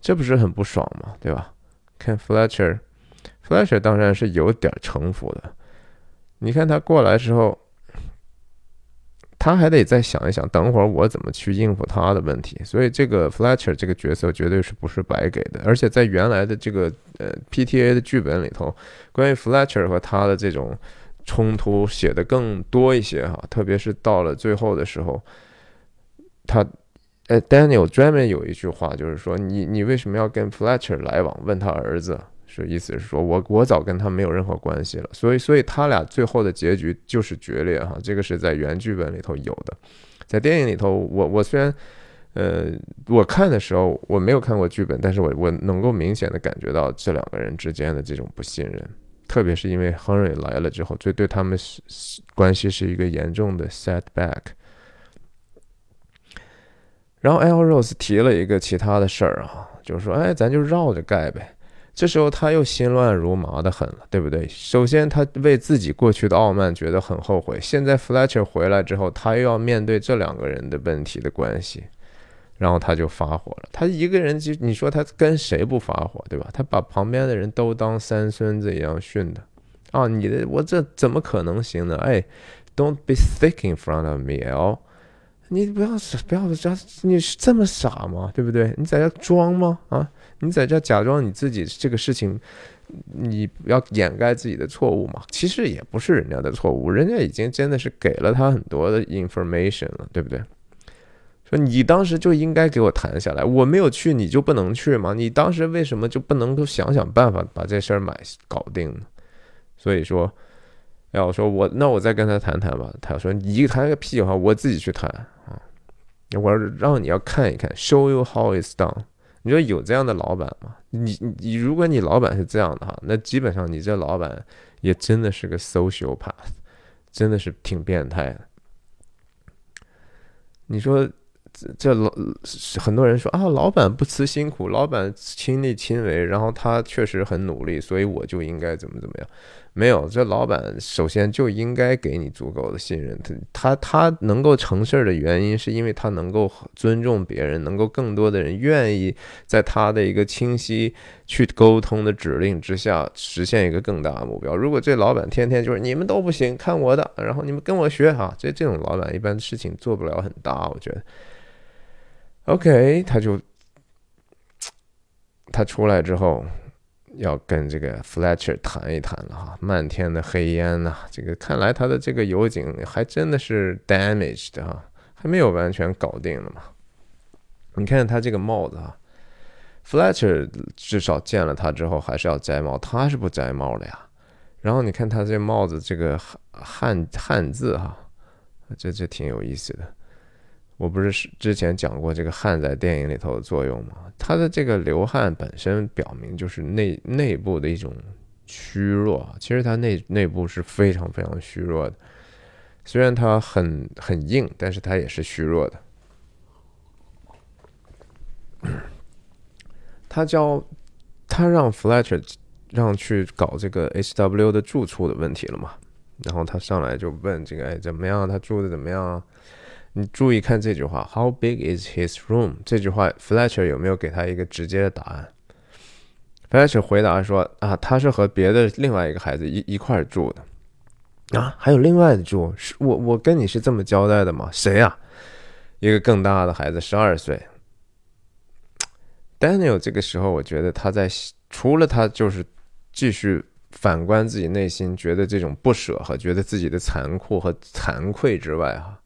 这不是很不爽吗？对吧？看 Fletcher，Fletcher 当然是有点城府的。你看他过来之后。他还得再想一想，等会儿我怎么去应付他的问题。所以这个 Fletcher 这个角色绝对是不是白给的，而且在原来的这个呃 PTA 的剧本里头，关于 Fletcher 和他的这种冲突写的更多一些哈，特别是到了最后的时候，他呃 Daniel 专门有一句话就是说，你你为什么要跟 Fletcher 来往？问他儿子。是意思是说，我我早跟他没有任何关系了，所以所以他俩最后的结局就是决裂哈，这个是在原剧本里头有的，在电影里头，我我虽然呃我看的时候我没有看过剧本，但是我我能够明显的感觉到这两个人之间的这种不信任，特别是因为亨瑞来了之后，这对他们是关系是一个严重的 setback。然后 L Rose 提了一个其他的事儿啊，就是说，哎，咱就绕着盖呗。这时候他又心乱如麻的很了，对不对？首先他为自己过去的傲慢觉得很后悔，现在 Fletcher 回来之后，他又要面对这两个人的问题的关系，然后他就发火了。他一个人就你说他跟谁不发火，对吧？他把旁边的人都当三孙子一样训的啊！你的我这怎么可能行呢？哎，Don't be thick in front of me, 哦。你不要不要这样，你是这么傻吗？对不对？你在这装吗？啊？你在这假装你自己这个事情，你要掩盖自己的错误嘛？其实也不是人家的错误，人家已经真的是给了他很多的 information 了，对不对？说你当时就应该给我谈下来，我没有去，你就不能去吗？你当时为什么就不能够想想办法把这事儿买搞定呢？所以说，哎，我说我那我再跟他谈谈吧。他说你谈个屁话，我自己去谈啊！我让你要看一看，show you how it's done。你说有这样的老板吗？你你如果你老板是这样的哈，那基本上你这老板也真的是个 social path，真的是挺变态的。你说这老很多人说啊，老板不辞辛苦，老板亲力亲为，然后他确实很努力，所以我就应该怎么怎么样。没有，这老板首先就应该给你足够的信任。他他他能够成事儿的原因，是因为他能够尊重别人，能够更多的人愿意在他的一个清晰去沟通的指令之下，实现一个更大的目标。如果这老板天天就是你们都不行，看我的，然后你们跟我学哈，这这种老板一般事情做不了很大，我觉得。OK，他就他出来之后。要跟这个 Fletcher 谈一谈了哈，漫天的黑烟呐，这个看来他的这个油井还真的是 damaged 哈，还没有完全搞定了嘛。你看他这个帽子啊，Fletcher 至少见了他之后还是要摘帽，他是不摘帽的呀。然后你看他这帽子这个汉汉字哈，这这挺有意思的。我不是之前讲过这个汗在电影里头的作用吗？它的这个流汗本身表明就是内内部的一种虚弱，其实它内内部是非常非常虚弱的。虽然它很很硬，但是它也是虚弱的。<clears throat> 他教他让 Fletcher 让去搞这个 HW 的住处的问题了嘛？然后他上来就问这个哎怎么样？他住的怎么样？你注意看这句话，How big is his room？这句话，Fletcher 有没有给他一个直接的答案？Fletcher 回答说：“啊，他是和别的另外一个孩子一一块住的。啊，还有另外的住？是我我跟你是这么交代的吗？谁呀？一个更大的孩子，十二岁。Daniel 这个时候，我觉得他在除了他就是继续反观自己内心，觉得这种不舍和觉得自己的残酷和惭愧之外，哈。”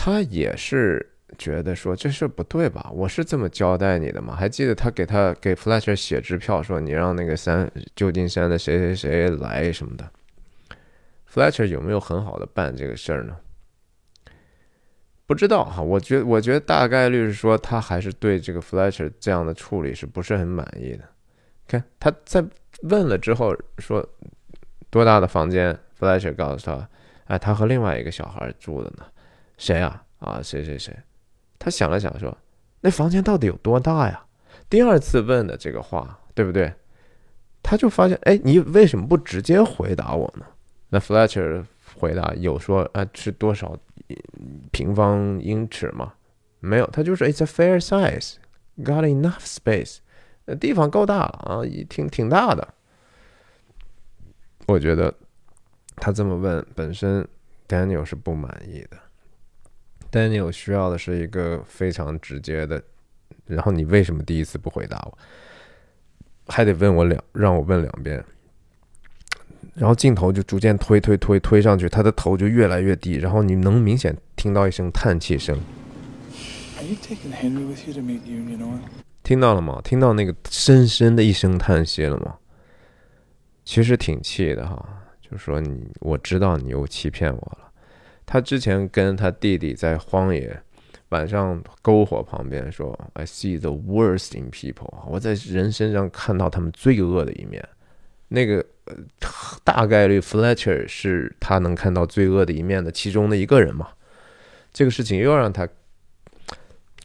他也是觉得说这事不对吧？我是这么交代你的吗？还记得他给他给 Fletcher 写支票说你让那个三旧金山的谁谁谁来什么的？Fletcher 有没有很好的办这个事儿呢？不知道哈，我觉我觉得大概率是说他还是对这个 Fletcher 这样的处理是不是很满意的？看他在问了之后说多大的房间，Fletcher 告诉他，哎，他和另外一个小孩住的呢，谁啊？啊，谁谁谁？他想了想说，那房间到底有多大呀？第二次问的这个话，对不对？他就发现，哎，你为什么不直接回答我呢？那 Fletcher 回答有说，啊，是多少平方英尺吗？没有，他就是 It's a fair size, got enough space，呃，地方够大了啊，挺挺大的。我觉得他这么问本身，Daniel 是不满意的。Daniel 需要的是一个非常直接的，然后你为什么第一次不回答我？还得问我两，让我问两遍，然后镜头就逐渐推推推推上去，他的头就越来越低，然后你能明显听到一声叹气声。听到了吗？听到那个深深的一声叹息了吗？其实挺气的哈，就说你，我知道你又欺骗我了。他之前跟他弟弟在荒野。晚上篝火旁边说：“I see the worst in people。”我在人身上看到他们罪恶的一面。那个大概率 Fletcher 是他能看到罪恶的一面的其中的一个人嘛？这个事情又让他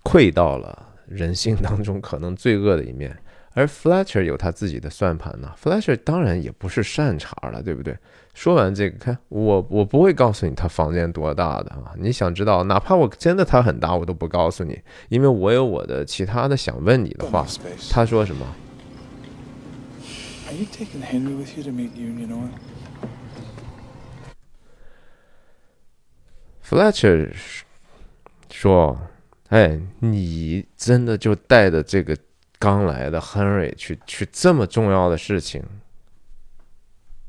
窥到了人性当中可能罪恶的一面。而 Fletcher 有他自己的算盘呢。Fletcher 当然也不是善茬了，对不对？说完这个，看我我不会告诉你他房间多大的啊！你想知道，哪怕我真的他很大，我都不告诉你，因为我有我的其他的想问你的话。他说什么？Fletcher 说：“哎，你真的就带着这个？”刚来的 Henry 去去这么重要的事情，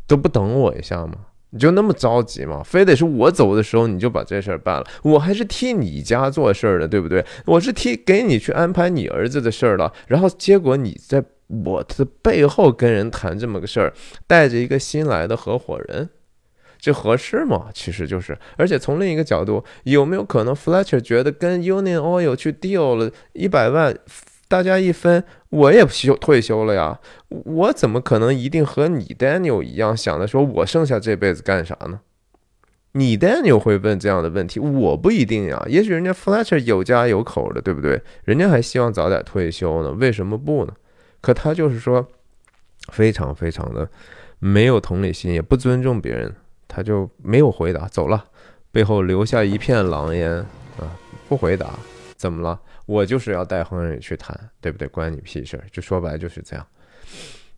都不等我一下吗？你就那么着急吗？非得是我走的时候你就把这事儿办了？我还是替你家做事儿的，对不对？我是替给你去安排你儿子的事儿了，然后结果你在我的背后跟人谈这么个事儿，带着一个新来的合伙人，这合适吗？其实就是，而且从另一个角度，有没有可能 Fletcher 觉得跟 Union Oil 去 deal 了一百万？大家一分，我也休退休了呀，我怎么可能一定和你 Daniel 一样想的？说我剩下这辈子干啥呢？你 Daniel 会问这样的问题，我不一定呀。也许人家 Fletcher 有家有口的，对不对？人家还希望早点退休呢，为什么不呢？可他就是说，非常非常的没有同理心，也不尊重别人，他就没有回答，走了，背后留下一片狼烟啊，不回答，怎么了？我就是要带亨瑞去谈，对不对？关你屁事！就说白了就是这样。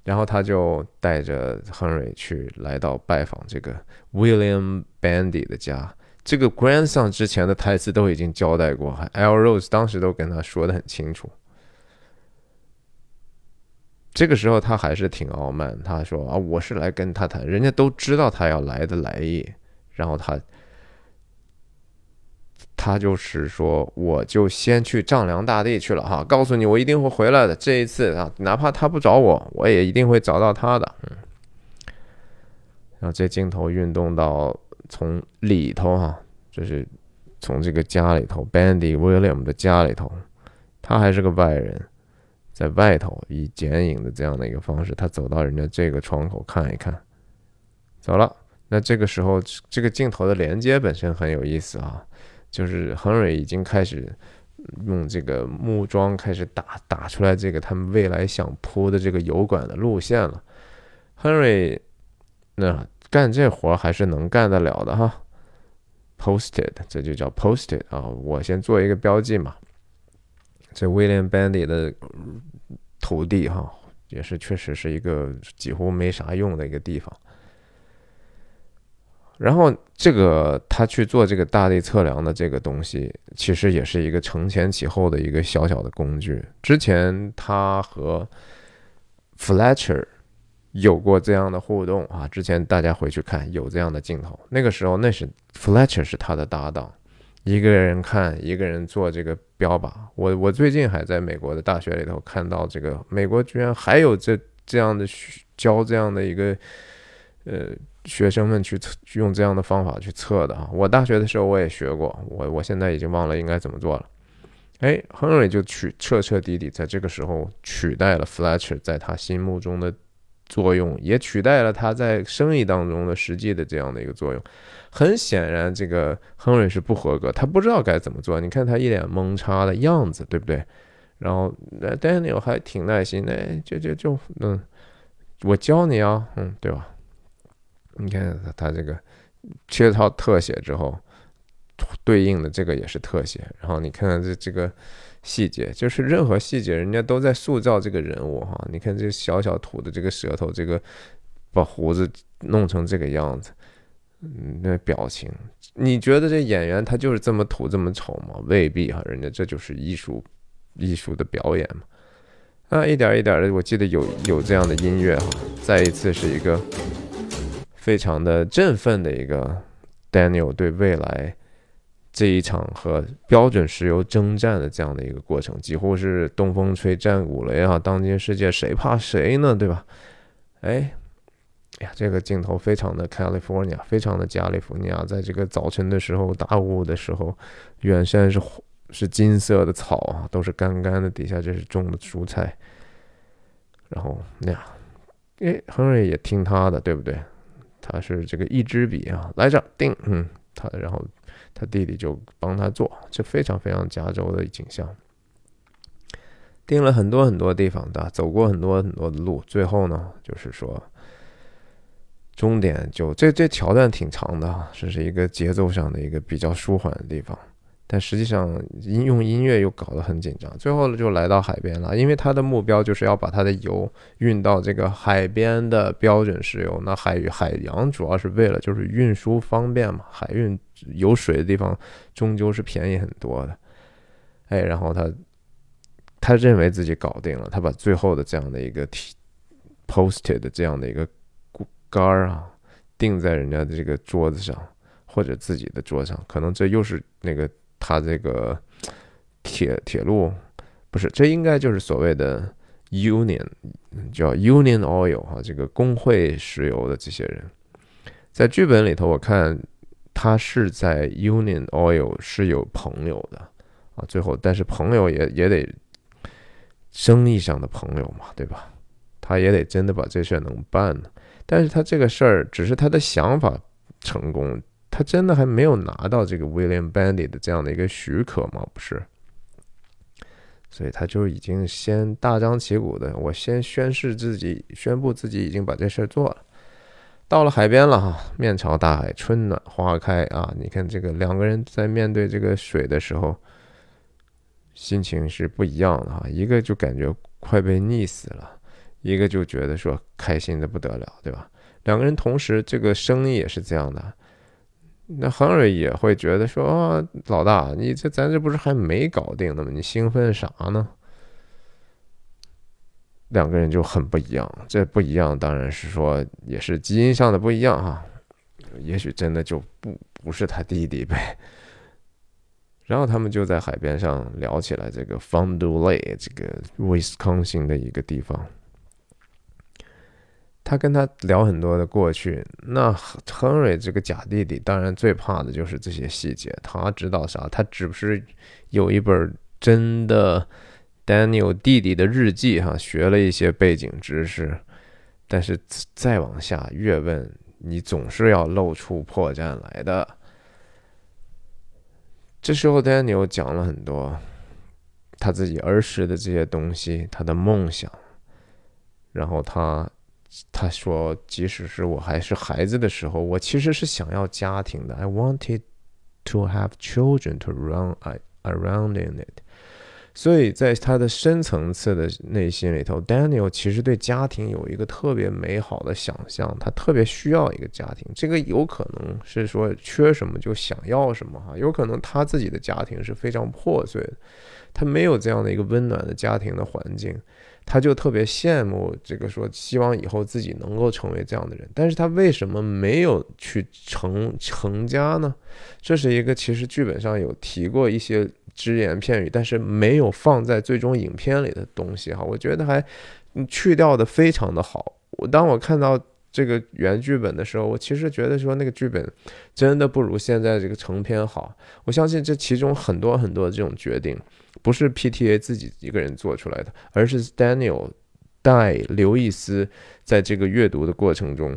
然后他就带着亨瑞去来到拜访这个 William Bandy 的家。这个 grandson 之前的台词都已经交代过，L Rose 当时都跟他说的很清楚。这个时候他还是挺傲慢，他说啊，我是来跟他谈，人家都知道他要来的来意。然后他。他就是说，我就先去丈量大地去了哈，告诉你，我一定会回来的。这一次啊，哪怕他不找我，我也一定会找到他的。嗯，然后这镜头运动到从里头哈，就是从这个家里头，Bandy William 的家里头，他还是个外人，在外头以剪影的这样的一个方式，他走到人家这个窗口看一看，走了。那这个时候，这个镜头的连接本身很有意思啊。就是亨瑞已经开始用这个木桩开始打打出来这个他们未来想铺的这个油管的路线了。亨瑞那干这活还是能干得了的哈。Posted，这就叫 Posted 啊。我先做一个标记嘛。这 William Bandy 的土地哈，也是确实是一个几乎没啥用的一个地方。然后这个他去做这个大地测量的这个东西，其实也是一个承前启后的一个小小的工具。之前他和 Fletcher 有过这样的互动啊，之前大家回去看有这样的镜头。那个时候那是 Fletcher 是他的搭档，一个人看一个人做这个标靶。我我最近还在美国的大学里头看到这个，美国居然还有这这样的教这样的一个呃。学生们去测用这样的方法去测的啊！我大学的时候我也学过，我我现在已经忘了应该怎么做了。哎，亨瑞就取彻彻底底在这个时候取代了 Fletcher 在他心目中的作用，也取代了他在生意当中的实际的这样的一个作用。很显然，这个亨瑞是不合格，他不知道该怎么做。你看他一脸懵叉的样子，对不对？然后 Daniel 还挺耐心的，就就就嗯，我教你啊，嗯，对吧？你看他这个切套特写之后。对应的这个也是特写，然后你看看这这个细节，就是任何细节，人家都在塑造这个人物哈。你看这小小吐的这个舌头，这个把胡子弄成这个样子，嗯，那表情，你觉得这演员他就是这么土这么丑吗？未必哈，人家这就是艺术艺术的表演嘛。啊，一点一点的，我记得有有这样的音乐哈。再一次是一个非常的振奋的一个 Daniel 对未来。这一场和标准石油征战的这样的一个过程，几乎是东风吹战鼓擂啊！当今世界谁怕谁呢？对吧？哎，呀，这个镜头非常的 California，非常的加利福尼亚。在这个早晨的时候，大雾的时候，远山是是金色的草啊，都是干干的，底下这是种的蔬菜。然后那样，哎，亨瑞也听他的，对不对？他是这个一支笔啊，来着，定，嗯，他然后。他弟弟就帮他做，这非常非常加州的景象。定了很多很多地方的，走过很多很多的路，最后呢，就是说，终点就这这桥段挺长的，这是一个节奏上的一个比较舒缓的地方。但实际上，音用音乐又搞得很紧张。最后呢就来到海边了，因为他的目标就是要把他的油运到这个海边的标准石油。那海海洋主要是为了就是运输方便嘛，海运有水的地方终究是便宜很多的。哎，然后他他认为自己搞定了，他把最后的这样的一个 posted 的这样的一个杆儿啊，钉在人家的这个桌子上或者自己的桌上，可能这又是那个。他这个铁铁路不是，这应该就是所谓的 Union，叫 Union Oil 哈，这个工会石油的这些人，在剧本里头，我看他是在 Union Oil 是有朋友的啊。最后，但是朋友也也得生意上的朋友嘛，对吧？他也得真的把这事儿能办呢。但是他这个事儿只是他的想法成功。他真的还没有拿到这个 William Bandy 的这样的一个许可吗？不是，所以他就已经先大张旗鼓的，我先宣誓自己，宣布自己已经把这事儿做了。到了海边了哈，面朝大海，春暖花开啊！你看这个两个人在面对这个水的时候，心情是不一样的哈。一个就感觉快被溺死了，一个就觉得说开心的不得了，对吧？两个人同时，这个生意也是这样的。那亨瑞也会觉得说：“老大，你这咱这不是还没搞定呢吗？你兴奋啥呢？”两个人就很不一样。这不一样，当然是说也是基因上的不一样哈。也许真的就不不是他弟弟呗。然后他们就在海边上聊起来这个 Fond du Lac，这个 Wisconsin 的一个地方。他跟他聊很多的过去，那亨瑞这个假弟弟当然最怕的就是这些细节。他知道啥？他只不是有一本真的 Daniel 弟弟的日记，哈，学了一些背景知识。但是再往下越问，你总是要露出破绽来的。这时候 Daniel 讲了很多他自己儿时的这些东西，他的梦想，然后他。他说：“即使是我还是孩子的时候，我其实是想要家庭的。I wanted to have children to run around in it。所以在他的深层次的内心里头，Daniel 其实对家庭有一个特别美好的想象，他特别需要一个家庭。这个有可能是说缺什么就想要什么哈，有可能他自己的家庭是非常破碎的，他没有这样的一个温暖的家庭的环境。”他就特别羡慕这个，说希望以后自己能够成为这样的人，但是他为什么没有去成成家呢？这是一个其实剧本上有提过一些只言片语，但是没有放在最终影片里的东西哈，我觉得还去掉的非常的好。我当我看到这个原剧本的时候，我其实觉得说那个剧本真的不如现在这个成片好。我相信这其中很多很多这种决定。不是 PTA 自己一个人做出来的，而是 Daniel 带刘易斯在这个阅读的过程中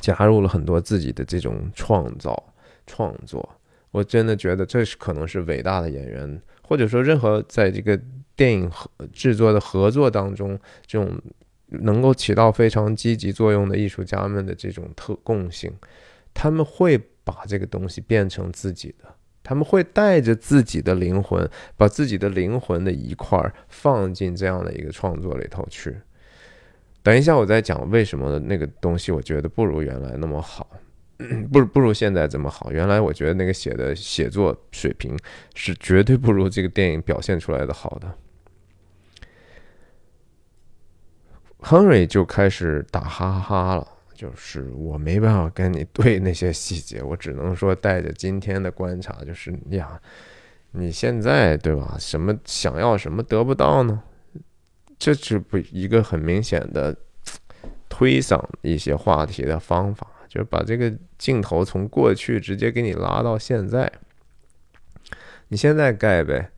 加入了很多自己的这种创造创作。我真的觉得这是可能是伟大的演员，或者说任何在这个电影合制作的合作当中，这种能够起到非常积极作用的艺术家们的这种特共性，他们会把这个东西变成自己的，他们会带着自己的灵魂，把自己的灵魂的一块儿放进这样的一个创作里头去。等一下，我再讲为什么那个东西我觉得不如原来那么好。<clears throat> 不不如现在这么好。原来我觉得那个写的写作水平是绝对不如这个电影表现出来的好的。Henry 就开始打哈哈了，就是我没办法跟你 <laughs> 对那些细节，我只能说带着今天的观察，就是呀，你现在对吧？什么想要什么得不到呢？这是不一个很明显的推搡一些话题的方法。就是把这个镜头从过去直接给你拉到现在，你现在盖呗。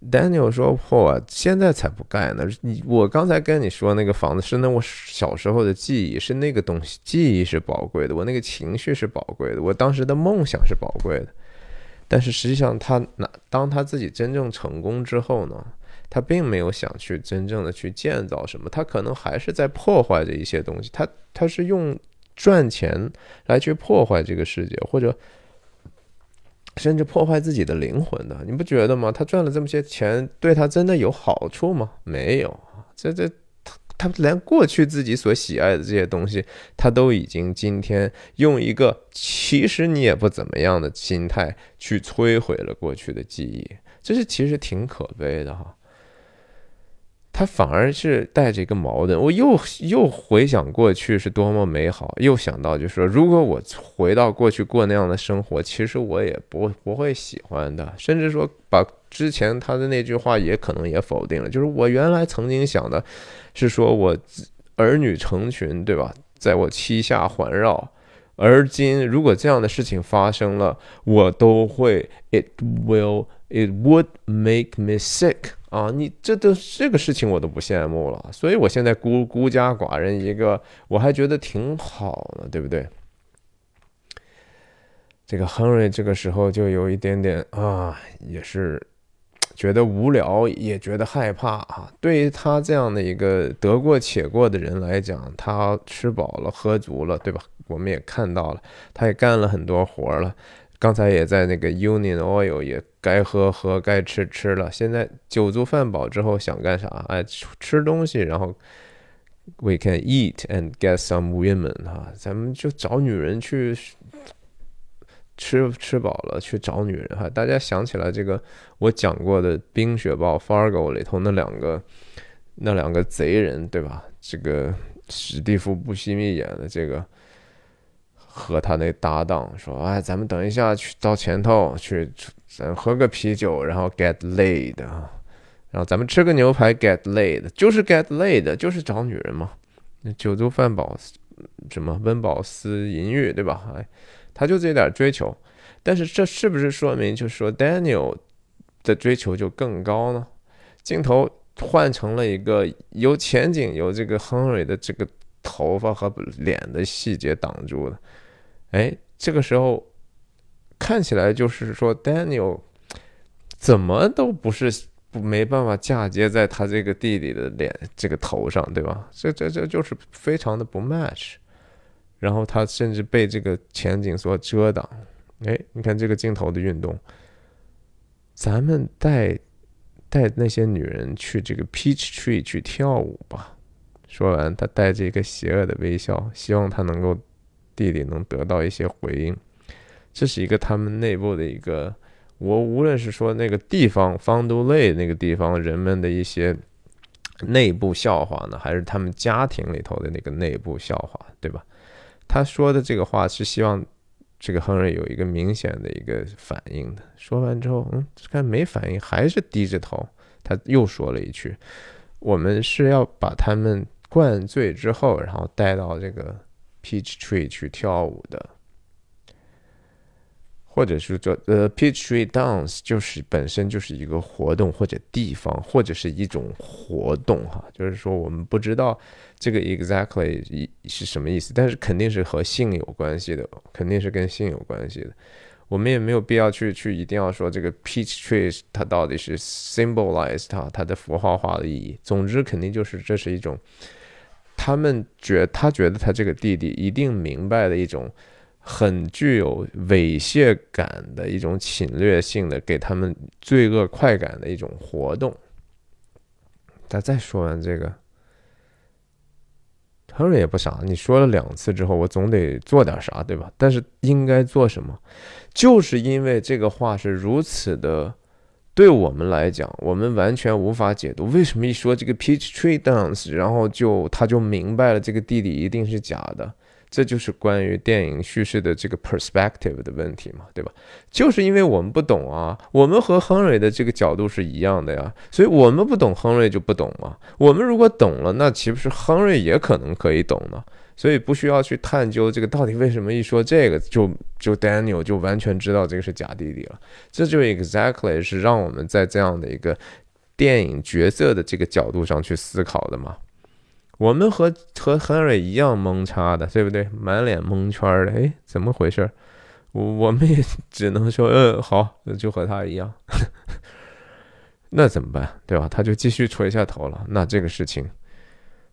Daniel 说：“破，现在才不盖呢。你我刚才跟你说那个房子是那我小时候的记忆，是那个东西，记忆是宝贵的，我那个情绪是宝贵的，我当时的梦想是宝贵的。但是实际上，他那当他自己真正成功之后呢，他并没有想去真正的去建造什么，他可能还是在破坏着一些东西。他他是用。”赚钱来去破坏这个世界，或者甚至破坏自己的灵魂的，你不觉得吗？他赚了这么些钱，对他真的有好处吗？没有这这他他连过去自己所喜爱的这些东西，他都已经今天用一个其实你也不怎么样的心态去摧毁了过去的记忆，这是其实挺可悲的哈。他反而是带着一个矛盾，我又又回想过去是多么美好，又想到就是说，如果我回到过去过那样的生活，其实我也不不会喜欢的，甚至说把之前他的那句话也可能也否定了，就是我原来曾经想的，是说我儿女成群，对吧，在我膝下环绕，而今如果这样的事情发生了，我都会，it will it would make me sick。啊，你这都这个事情我都不羡慕了，所以我现在孤孤家寡人一个，我还觉得挺好的，对不对？这个亨瑞这个时候就有一点点啊，也是觉得无聊，也觉得害怕啊。对于他这样的一个得过且过的人来讲，他吃饱了喝足了，对吧？我们也看到了，他也干了很多活了。刚才也在那个 Union Oil 也该喝喝该吃吃了，现在酒足饭饱之后想干啥？哎，吃东西，然后 We can eat and get some women 哈，咱们就找女人去吃吃饱了去找女人哈。大家想起来这个我讲过的《冰雪暴》Fargo 里头那两个那两个贼人对吧？这个史蒂夫·布西密演的这个。和他那搭档说：“哎，咱们等一下去到前头去，咱喝个啤酒，然后 get laid 啊，然后咱们吃个牛排 get laid，就是 get laid，就是找女人嘛。酒足饭饱，什么温饱思淫欲，对吧？哎，他就这点追求，但是这是不是说明，就是说 Daniel 的追求就更高呢？镜头换成了一个有前景、有这个 Henry 的这个头发和脸的细节挡住的。”哎，这个时候看起来就是说，Daniel 怎么都不是不没办法嫁接在他这个弟弟的脸这个头上，对吧？这这这就是非常的不 match。然后他甚至被这个前景所遮挡。哎，你看这个镜头的运动，咱们带带那些女人去这个 Peach Tree 去跳舞吧。说完，他带着一个邪恶的微笑，希望他能够。弟弟能得到一些回应，这是一个他们内部的一个，我无论是说那个地方方都类那个地方人们的一些内部笑话呢，还是他们家庭里头的那个内部笑话，对吧？他说的这个话是希望这个亨瑞有一个明显的一个反应的。说完之后，嗯，看没反应，还是低着头。他又说了一句：“我们是要把他们灌醉之后，然后带到这个。” Peach Tree 去跳舞的，或者是做，呃，Peachtree dance，就是本身就是一个活动或者地方，或者是一种活动哈，就是说我们不知道这个 exactly 是什么意思，但是肯定是和性有关系的，肯定是跟性有关系的。我们也没有必要去去一定要说这个 peach tree 它到底是 symbolize 它它的符号化的意义。总之，肯定就是这是一种他们觉他觉得他这个弟弟一定明白的一种。很具有猥亵感的一种侵略性的，给他们罪恶快感的一种活动。他再说完这个，Henry 也不傻，你说了两次之后，我总得做点啥，对吧？但是应该做什么？就是因为这个话是如此的，对我们来讲，我们完全无法解读。为什么一说这个 Peach Tree Dance，然后就他就明白了这个弟弟一定是假的？这就是关于电影叙事的这个 perspective 的问题嘛，对吧？就是因为我们不懂啊，我们和亨瑞的这个角度是一样的呀，所以我们不懂亨瑞就不懂嘛。我们如果懂了，那岂不是亨瑞也可能可以懂呢？所以不需要去探究这个到底为什么一说这个就就 Daniel 就完全知道这个是假弟弟了。这就 exactly 是让我们在这样的一个电影角色的这个角度上去思考的嘛。我们和和 Henry 一样蒙叉的，对不对？满脸蒙圈的，哎，怎么回事？我我们也只能说，嗯，好，就和他一样。<laughs> 那怎么办？对吧？他就继续垂下头了。那这个事情，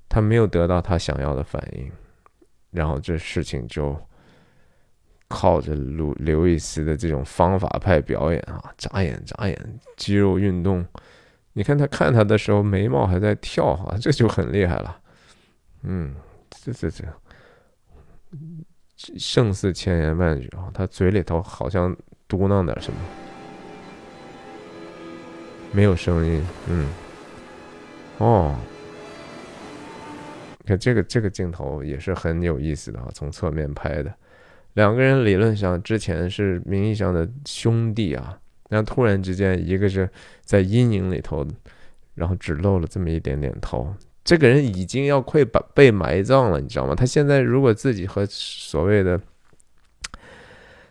他没有得到他想要的反应，然后这事情就靠着刘刘易斯的这种方法派表演啊，眨眼眨眼，肌肉运动。你看他看他的时候，眉毛还在跳啊，这就很厉害了。嗯，这这这，胜似千言万语啊！他嘴里头好像嘟囔点什么，没有声音。嗯，哦，看这个这个镜头也是很有意思的啊，从侧面拍的，两个人理论上之前是名义上的兄弟啊，然后突然之间一个是在阴影里头，然后只露了这么一点点头。这个人已经要快把被埋葬了，你知道吗？他现在如果自己和所谓的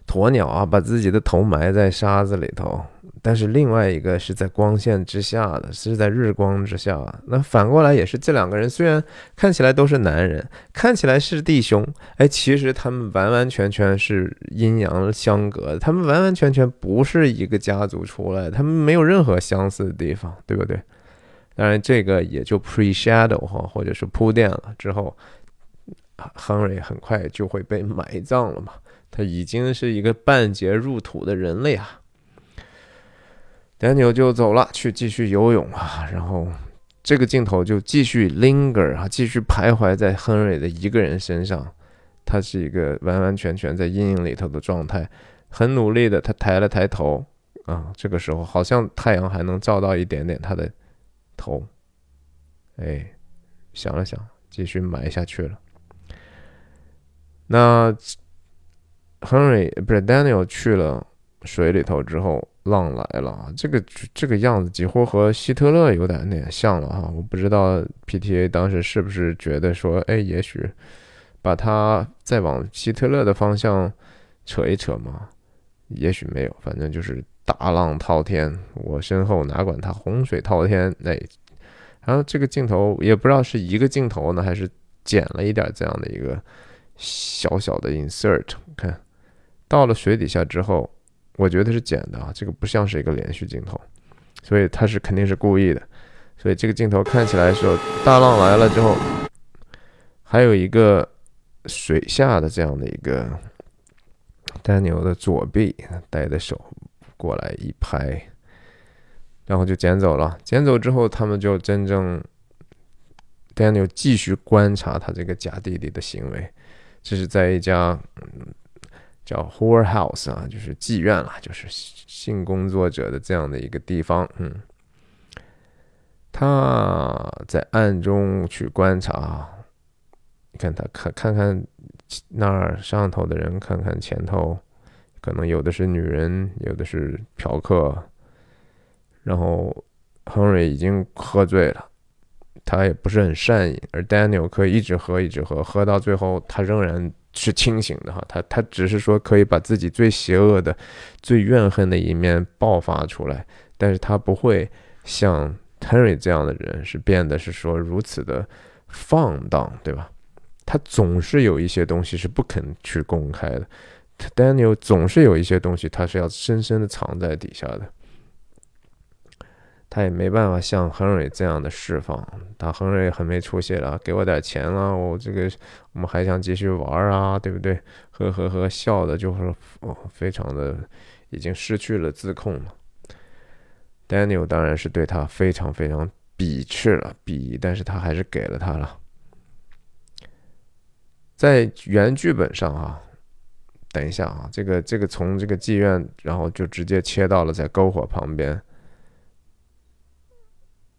鸵鸟啊，把自己的头埋在沙子里头，但是另外一个是在光线之下的，是在日光之下。那反过来也是，这两个人虽然看起来都是男人，看起来是弟兄，哎，其实他们完完全全是阴阳相隔，他们完完全全不是一个家族出来，他们没有任何相似的地方，对不对？当然，这个也就 pre-shadow 哈，或者是铺垫了之后，亨瑞很快就会被埋葬了嘛。他已经是一个半截入土的人类啊。Daniel 就走了，去继续游泳啊。然后这个镜头就继续 linger 啊，继续徘徊在亨瑞的一个人身上。他是一个完完全全在阴影里头的状态，很努力的，他抬了抬头啊。这个时候好像太阳还能照到一点点他的。头，哎，想了想，继续埋下去了。那 Henry 不是 Daniel 去了水里头之后，浪来了，这个这个样子几乎和希特勒有点点像了哈。我不知道 PTA 当时是不是觉得说，哎，也许把他再往希特勒的方向扯一扯嘛？也许没有，反正就是。大浪滔天，我身后哪管它洪水滔天？那，然后这个镜头也不知道是一个镜头呢，还是剪了一点这样的一个小小的 insert。看到了水底下之后，我觉得是剪的啊，这个不像是一个连续镜头，所以他是肯定是故意的。所以这个镜头看起来说大浪来了之后，还有一个水下的这样的一个 Daniel 的左臂带的手。过来一拍，然后就捡走了。捡走之后，他们就真正 Daniel 继续观察他这个假弟弟的行为。这是在一家叫 Whore House 啊，就是妓院啦，就是性工作者的这样的一个地方。嗯，他在暗中去观察，你看他看看看那儿上头的人，看看前头。可能有的是女人，有的是嫖客，然后亨瑞已经喝醉了，他也不是很善饮，而 Daniel 可以一直喝，一直喝，喝到最后他仍然是清醒的哈，他他只是说可以把自己最邪恶的、最怨恨的一面爆发出来，但是他不会像 Henry 这样的人是变得是说如此的放荡，对吧？他总是有一些东西是不肯去公开的，Daniel 总是有一些东西他是要深深的藏在底下的。他也没办法像亨瑞这样的释放，他亨瑞很没出息了，给我点钱了，我这个我们还想继续玩啊，对不对？呵呵呵，笑的就是哦，非常的已经失去了自控了。Daniel 当然是对他非常非常鄙视了，鄙夷，但是他还是给了他了。在原剧本上啊，等一下啊，这个这个从这个妓院，然后就直接切到了在篝火旁边。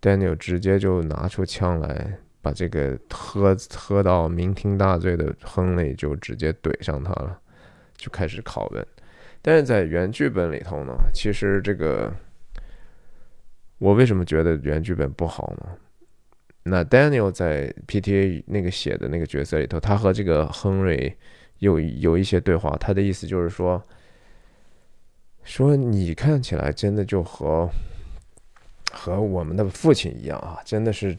Daniel 直接就拿出枪来，把这个喝喝到酩酊大醉的亨利就直接怼上他了，就开始拷问。但是在原剧本里头呢，其实这个我为什么觉得原剧本不好呢？那 Daniel 在 PTA 那个写的那个角色里头，他和这个亨瑞有有一些对话，他的意思就是说，说你看起来真的就和。和我们的父亲一样啊，真的是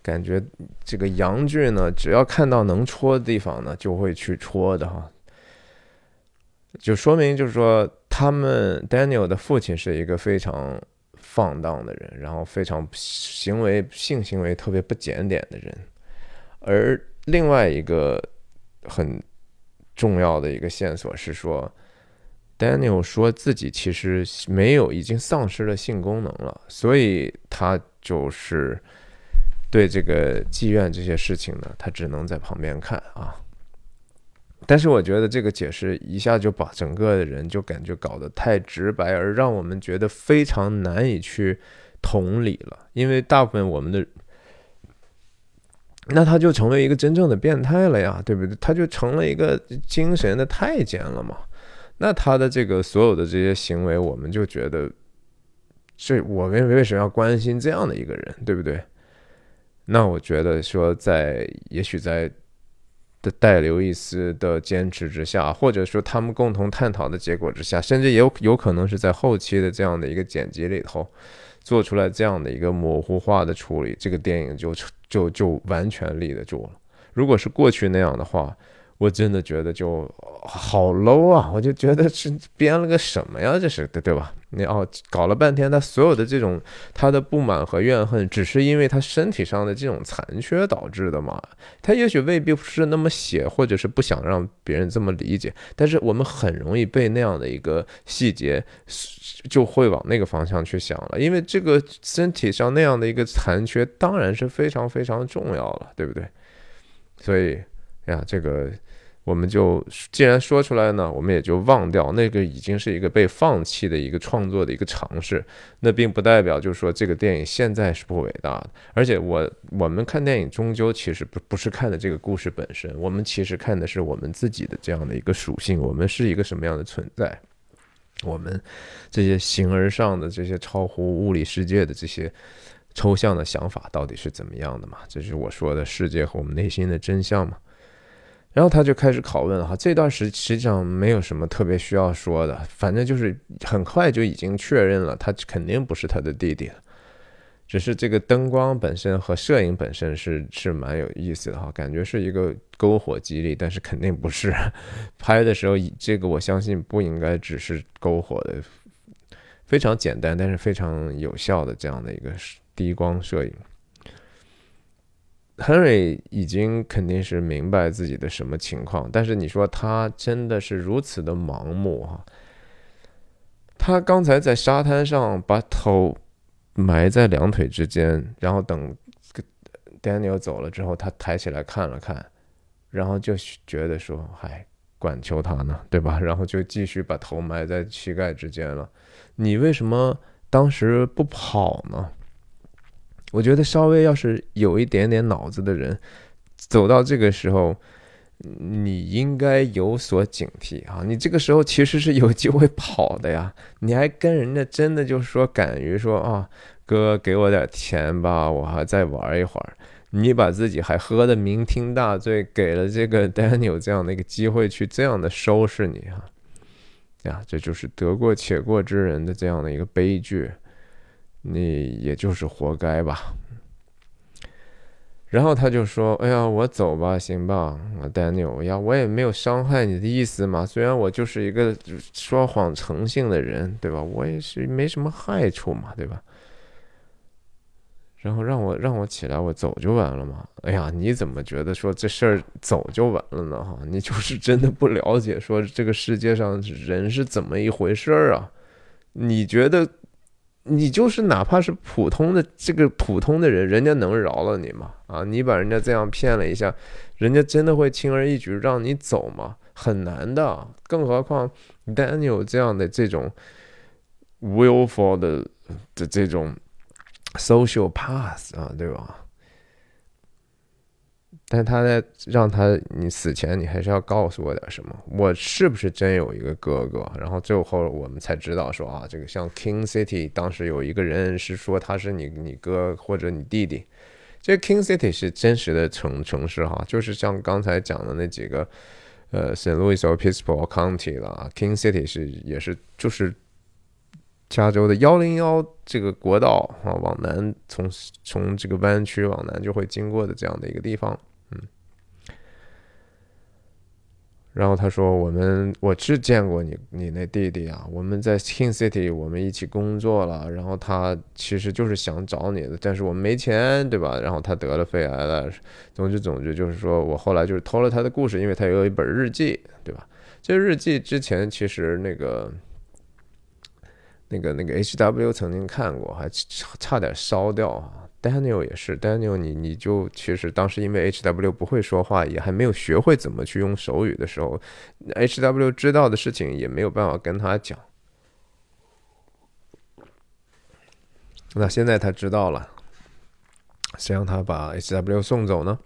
感觉这个杨俊呢，只要看到能戳的地方呢，就会去戳的哈。就说明就是说，他们 Daniel 的父亲是一个非常放荡的人，然后非常行为性行为特别不检点的人。而另外一个很重要的一个线索是说。Daniel 说自己其实没有，已经丧失了性功能了，所以他就是对这个妓院这些事情呢，他只能在旁边看啊。但是我觉得这个解释一下就把整个的人就感觉搞得太直白，而让我们觉得非常难以去同理了。因为大部分我们的，那他就成为一个真正的变态了呀，对不对？他就成了一个精神的太监了嘛。那他的这个所有的这些行为，我们就觉得，这我们为什么要关心这样的一个人，对不对？那我觉得说，在也许在的戴刘易斯的坚持之下，或者说他们共同探讨的结果之下，甚至也有有可能是在后期的这样的一个剪辑里头，做出来这样的一个模糊化的处理，这个电影就就就完全立得住了。如果是过去那样的话。我真的觉得就好 low 啊！我就觉得是编了个什么呀？这是对对吧？你哦，搞了半天，他所有的这种他的不满和怨恨，只是因为他身体上的这种残缺导致的嘛？他也许未必是那么写，或者是不想让别人这么理解。但是我们很容易被那样的一个细节，就会往那个方向去想了。因为这个身体上那样的一个残缺，当然是非常非常重要了，对不对？所以呀，这个。我们就既然说出来呢，我们也就忘掉那个已经是一个被放弃的一个创作的一个尝试。那并不代表就是说这个电影现在是不伟大的。而且我我们看电影终究其实不不是看的这个故事本身，我们其实看的是我们自己的这样的一个属性，我们是一个什么样的存在，我们这些形而上的这些超乎物理世界的这些抽象的想法到底是怎么样的嘛？这是我说的世界和我们内心的真相嘛？然后他就开始拷问哈，这段实实际上没有什么特别需要说的，反正就是很快就已经确认了，他肯定不是他的弟弟了。只是这个灯光本身和摄影本身是是蛮有意思的哈，感觉是一个篝火激励，但是肯定不是。拍的时候，这个我相信不应该只是篝火的，非常简单但是非常有效的这样的一个低光摄影。Henry 已经肯定是明白自己的什么情况，但是你说他真的是如此的盲目哈？他刚才在沙滩上把头埋在两腿之间，然后等 Daniel 走了之后，他抬起来看了看，然后就觉得说：“嗨，管求他呢，对吧？”然后就继续把头埋在膝盖之间了。你为什么当时不跑呢？我觉得稍微要是有一点点脑子的人，走到这个时候，你应该有所警惕啊！你这个时候其实是有机会跑的呀，你还跟人家真的就是说敢于说啊，哥给我点钱吧，我还再玩一会儿。你把自己还喝的酩酊大醉，给了这个 Daniel 这样的一个机会去这样的收拾你哈，呀，这就是得过且过之人的这样的一个悲剧，你也就是活该吧。然后他就说：“哎呀，我走吧，行吧，Daniel 呀，我也没有伤害你的意思嘛。虽然我就是一个说谎成性的人，对吧？我也是没什么害处嘛，对吧？然后让我让我起来，我走就完了嘛。哎呀，你怎么觉得说这事儿走就完了呢？哈，你就是真的不了解说这个世界上人是怎么一回事儿啊？你觉得？”你就是哪怕是普通的这个普通的人，人家能饶了你吗？啊，你把人家这样骗了一下，人家真的会轻而易举让你走吗？很难的，更何况 Daniel 这样的这种 willful 的的这种 social path 啊，对吧？但他在让他你死前，你还是要告诉我点什么？我是不是真有一个哥哥？然后最后我们才知道说啊，这个像 King City 当时有一个人是说他是你你哥或者你弟弟。这 King City 是真实的城城市哈，就是像刚才讲的那几个呃，Saint Louis Obispo County 啦，King City 是也是就是加州的幺零幺这个国道啊，往南从从这个湾区往南就会经过的这样的一个地方。嗯然后他说：“我们我是见过你，你那弟弟啊，我们在 King City，我们一起工作了。然后他其实就是想找你的，但是我们没钱，对吧？然后他得了肺癌了。总之，总之就是说我后来就是偷了他的故事，因为他有一本日记，对吧？这日记之前其实那个那个那个 H.W 曾经看过，还差点烧掉啊。” Daniel 也是，Daniel，你你就其实当时因为 H.W 不会说话，也还没有学会怎么去用手语的时候，H.W 知道的事情也没有办法跟他讲。那现在他知道了，谁让他把 H.W 送走呢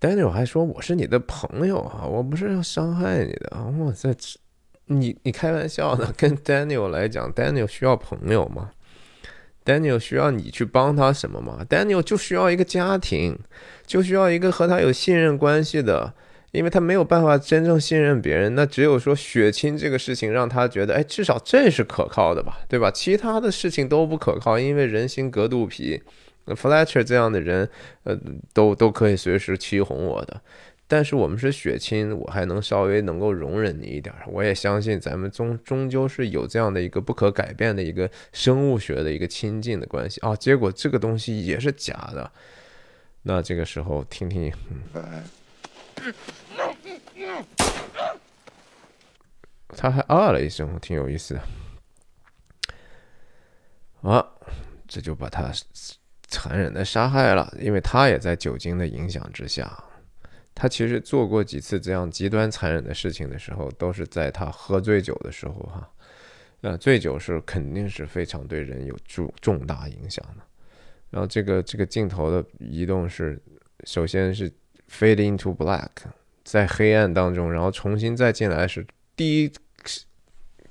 ？Daniel 还说我是你的朋友啊，我不是要伤害你的。我在，你你开玩笑呢？<laughs> 跟 Daniel 来讲，Daniel 需要朋友吗？Daniel 需要你去帮他什么吗？Daniel 就需要一个家庭，就需要一个和他有信任关系的，因为他没有办法真正信任别人。那只有说血亲这个事情让他觉得，哎，至少这是可靠的吧，对吧？其他的事情都不可靠，因为人心隔肚皮。Fletcher 这样的人，呃，都都可以随时欺哄我的。但是我们是血亲，我还能稍微能够容忍你一点。我也相信咱们终终究是有这样的一个不可改变的一个生物学的一个亲近的关系啊。结果这个东西也是假的。那这个时候听听，他还啊了一声，挺有意思的。啊，这就把他残忍的杀害了，因为他也在酒精的影响之下。他其实做过几次这样极端残忍的事情的时候，都是在他喝醉酒的时候，哈，呃，醉酒是肯定是非常对人有重重大影响的。然后这个这个镜头的移动是，首先是 fade into black，在黑暗当中，然后重新再进来是第一，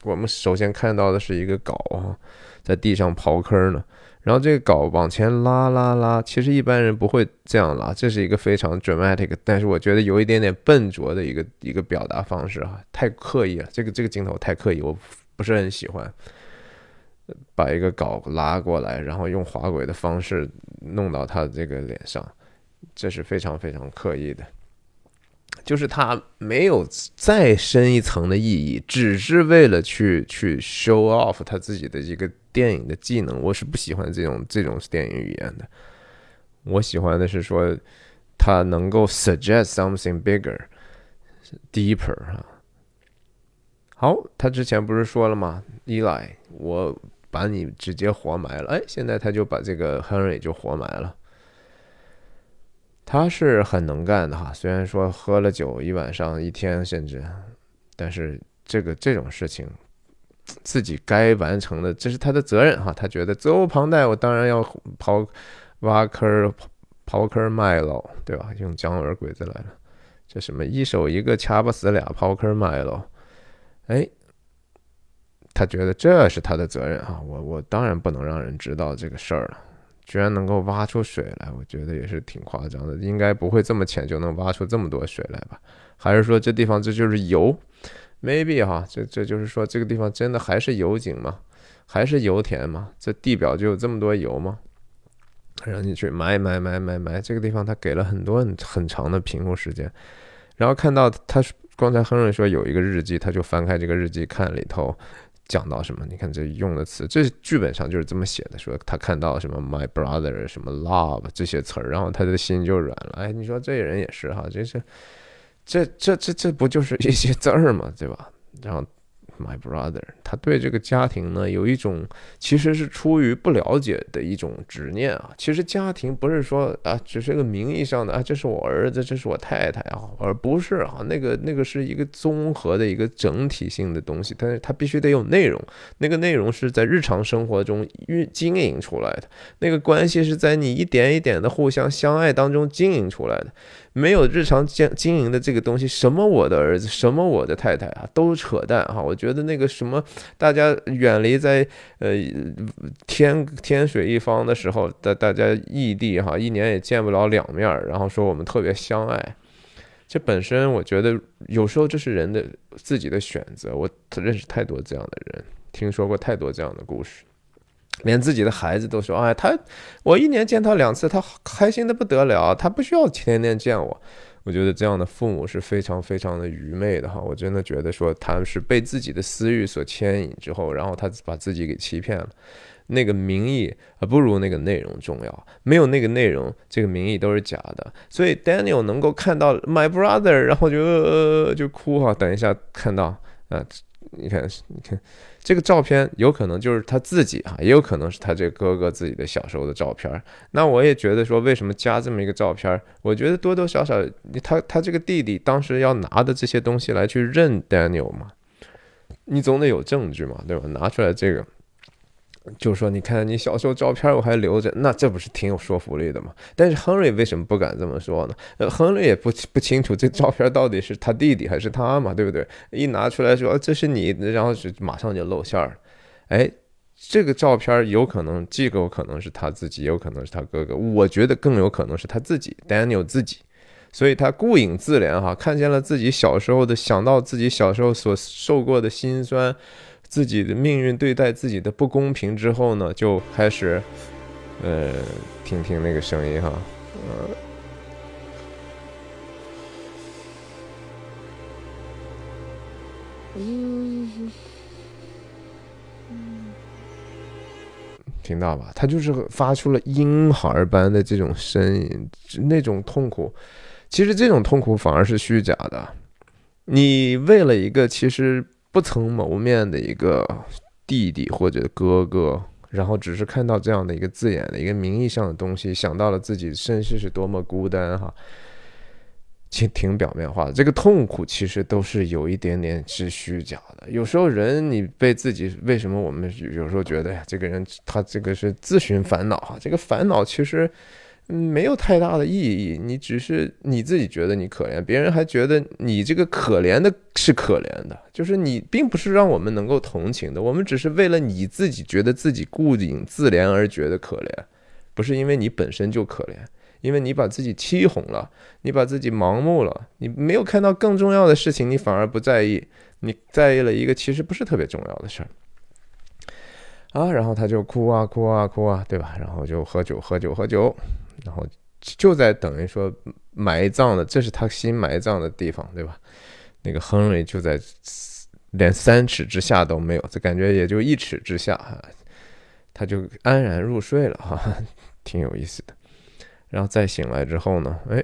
我们首先看到的是一个镐啊，在地上刨坑呢。然后这个稿往前拉拉拉，其实一般人不会这样拉，这是一个非常 dramatic，但是我觉得有一点点笨拙的一个一个表达方式哈，太刻意了，这个这个镜头太刻意，我不是很喜欢。把一个稿拉过来，然后用滑轨的方式弄到他这个脸上，这是非常非常刻意的。就是他没有再深一层的意义，只是为了去去 show off 他自己的一个电影的技能。我是不喜欢这种这种电影语言的。我喜欢的是说他能够 suggest something bigger, deeper 啊。好，他之前不是说了吗？Eli，我把你直接活埋了。哎，现在他就把这个 Henry 就活埋了。他是很能干的哈，虽然说喝了酒一晚上、一天甚至，但是这个这种事情，自己该完成的，这是他的责任哈。他觉得责无旁贷，我当然要刨挖坑、刨坑卖喽，对吧？用姜文鬼子来了，这什么一手一个掐不死俩，刨坑卖喽。哎，他觉得这是他的责任啊，我我当然不能让人知道这个事儿了。居然能够挖出水来，我觉得也是挺夸张的，应该不会这么浅就能挖出这么多水来吧？还是说这地方这就是油？Maybe 哈，这这就是说这个地方真的还是油井吗？还是油田吗？这地表就有这么多油吗？让你去埋埋埋埋埋，这个地方他给了很多很很长的评估时间，然后看到他刚才亨瑞说有一个日记，他就翻开这个日记看里头。讲到什么？你看这用的词，这剧本上就是这么写的，说他看到什么 my brother 什么 love 这些词儿，然后他的心就软了。哎，你说这人也是哈，这是这这这这不就是一些字儿吗？对吧？然后。My brother，他对这个家庭呢有一种其实是出于不了解的一种执念啊。其实家庭不是说啊，只是个名义上的啊，这是我儿子，这是我太太啊，而不是啊，那个那个是一个综合的一个整体性的东西，但是它必须得有内容，那个内容是在日常生活中运经营出来的，那个关系是在你一点一点的互相相爱当中经营出来的。没有日常经经营的这个东西，什么我的儿子，什么我的太太啊，都扯淡哈！我觉得那个什么，大家远离在呃天天水一方的时候，大大家异地哈，一年也见不了两面，然后说我们特别相爱，这本身我觉得有时候这是人的自己的选择。我认识太多这样的人，听说过太多这样的故事。连自己的孩子都说：“哎，他我一年见他两次，他开心的不得了。他不需要天天见我。”我觉得这样的父母是非常非常的愚昧的哈。我真的觉得说他是被自己的私欲所牵引之后，然后他把自己给欺骗了。那个名义啊，不如那个内容重要。没有那个内容，这个名义都是假的。所以 Daniel 能够看到 My brother，然后就就哭哈。等一下看到啊，你看，你看。这个照片有可能就是他自己啊，也有可能是他这哥哥自己的小时候的照片。那我也觉得说，为什么加这么一个照片？我觉得多多少少，他他这个弟弟当时要拿的这些东西来去认 Daniel 嘛，你总得有证据嘛，对吧？拿出来这个。就说你看你小时候照片我还留着，那这不是挺有说服力的吗？但是亨瑞为什么不敢这么说呢？呃，亨瑞也不不清楚这照片到底是他弟弟还是他嘛，对不对？一拿出来说这是你，然后就马上就露馅儿。哎，这个照片有可能既有可能是他自己，有可能是他哥哥。我觉得更有可能是他自己，Daniel 自己。所以他顾影自怜哈，看见了自己小时候的，想到自己小时候所受过的辛酸。自己的命运对待自己的不公平之后呢，就开始，呃，听听那个声音哈，嗯，听到吧？他就是发出了婴孩般的这种声音，那种痛苦。其实这种痛苦反而是虚假的。你为了一个其实。不曾谋面的一个弟弟或者哥哥，然后只是看到这样的一个字眼的一个名义上的东西，想到了自己身世是多么孤单哈，挺挺表面化的。这个痛苦其实都是有一点点是虚假的。有时候人你被自己为什么我们有时候觉得呀，这个人他这个是自寻烦恼哈，这个烦恼其实。没有太大的意义。你只是你自己觉得你可怜，别人还觉得你这个可怜的是可怜的，就是你并不是让我们能够同情的。我们只是为了你自己觉得自己顾影自怜而觉得可怜，不是因为你本身就可怜，因为你把自己欺哄了，你把自己盲目了，你没有看到更重要的事情，你反而不在意，你在意了一个其实不是特别重要的事儿。啊，然后他就哭啊哭啊哭啊，对吧？然后就喝酒喝酒喝酒。然后就在等于说埋葬的，这是他新埋葬的地方，对吧？那个亨利就在连三尺之下都没有，这感觉也就一尺之下哈，他就安然入睡了哈，挺有意思的。然后再醒来之后呢，哎，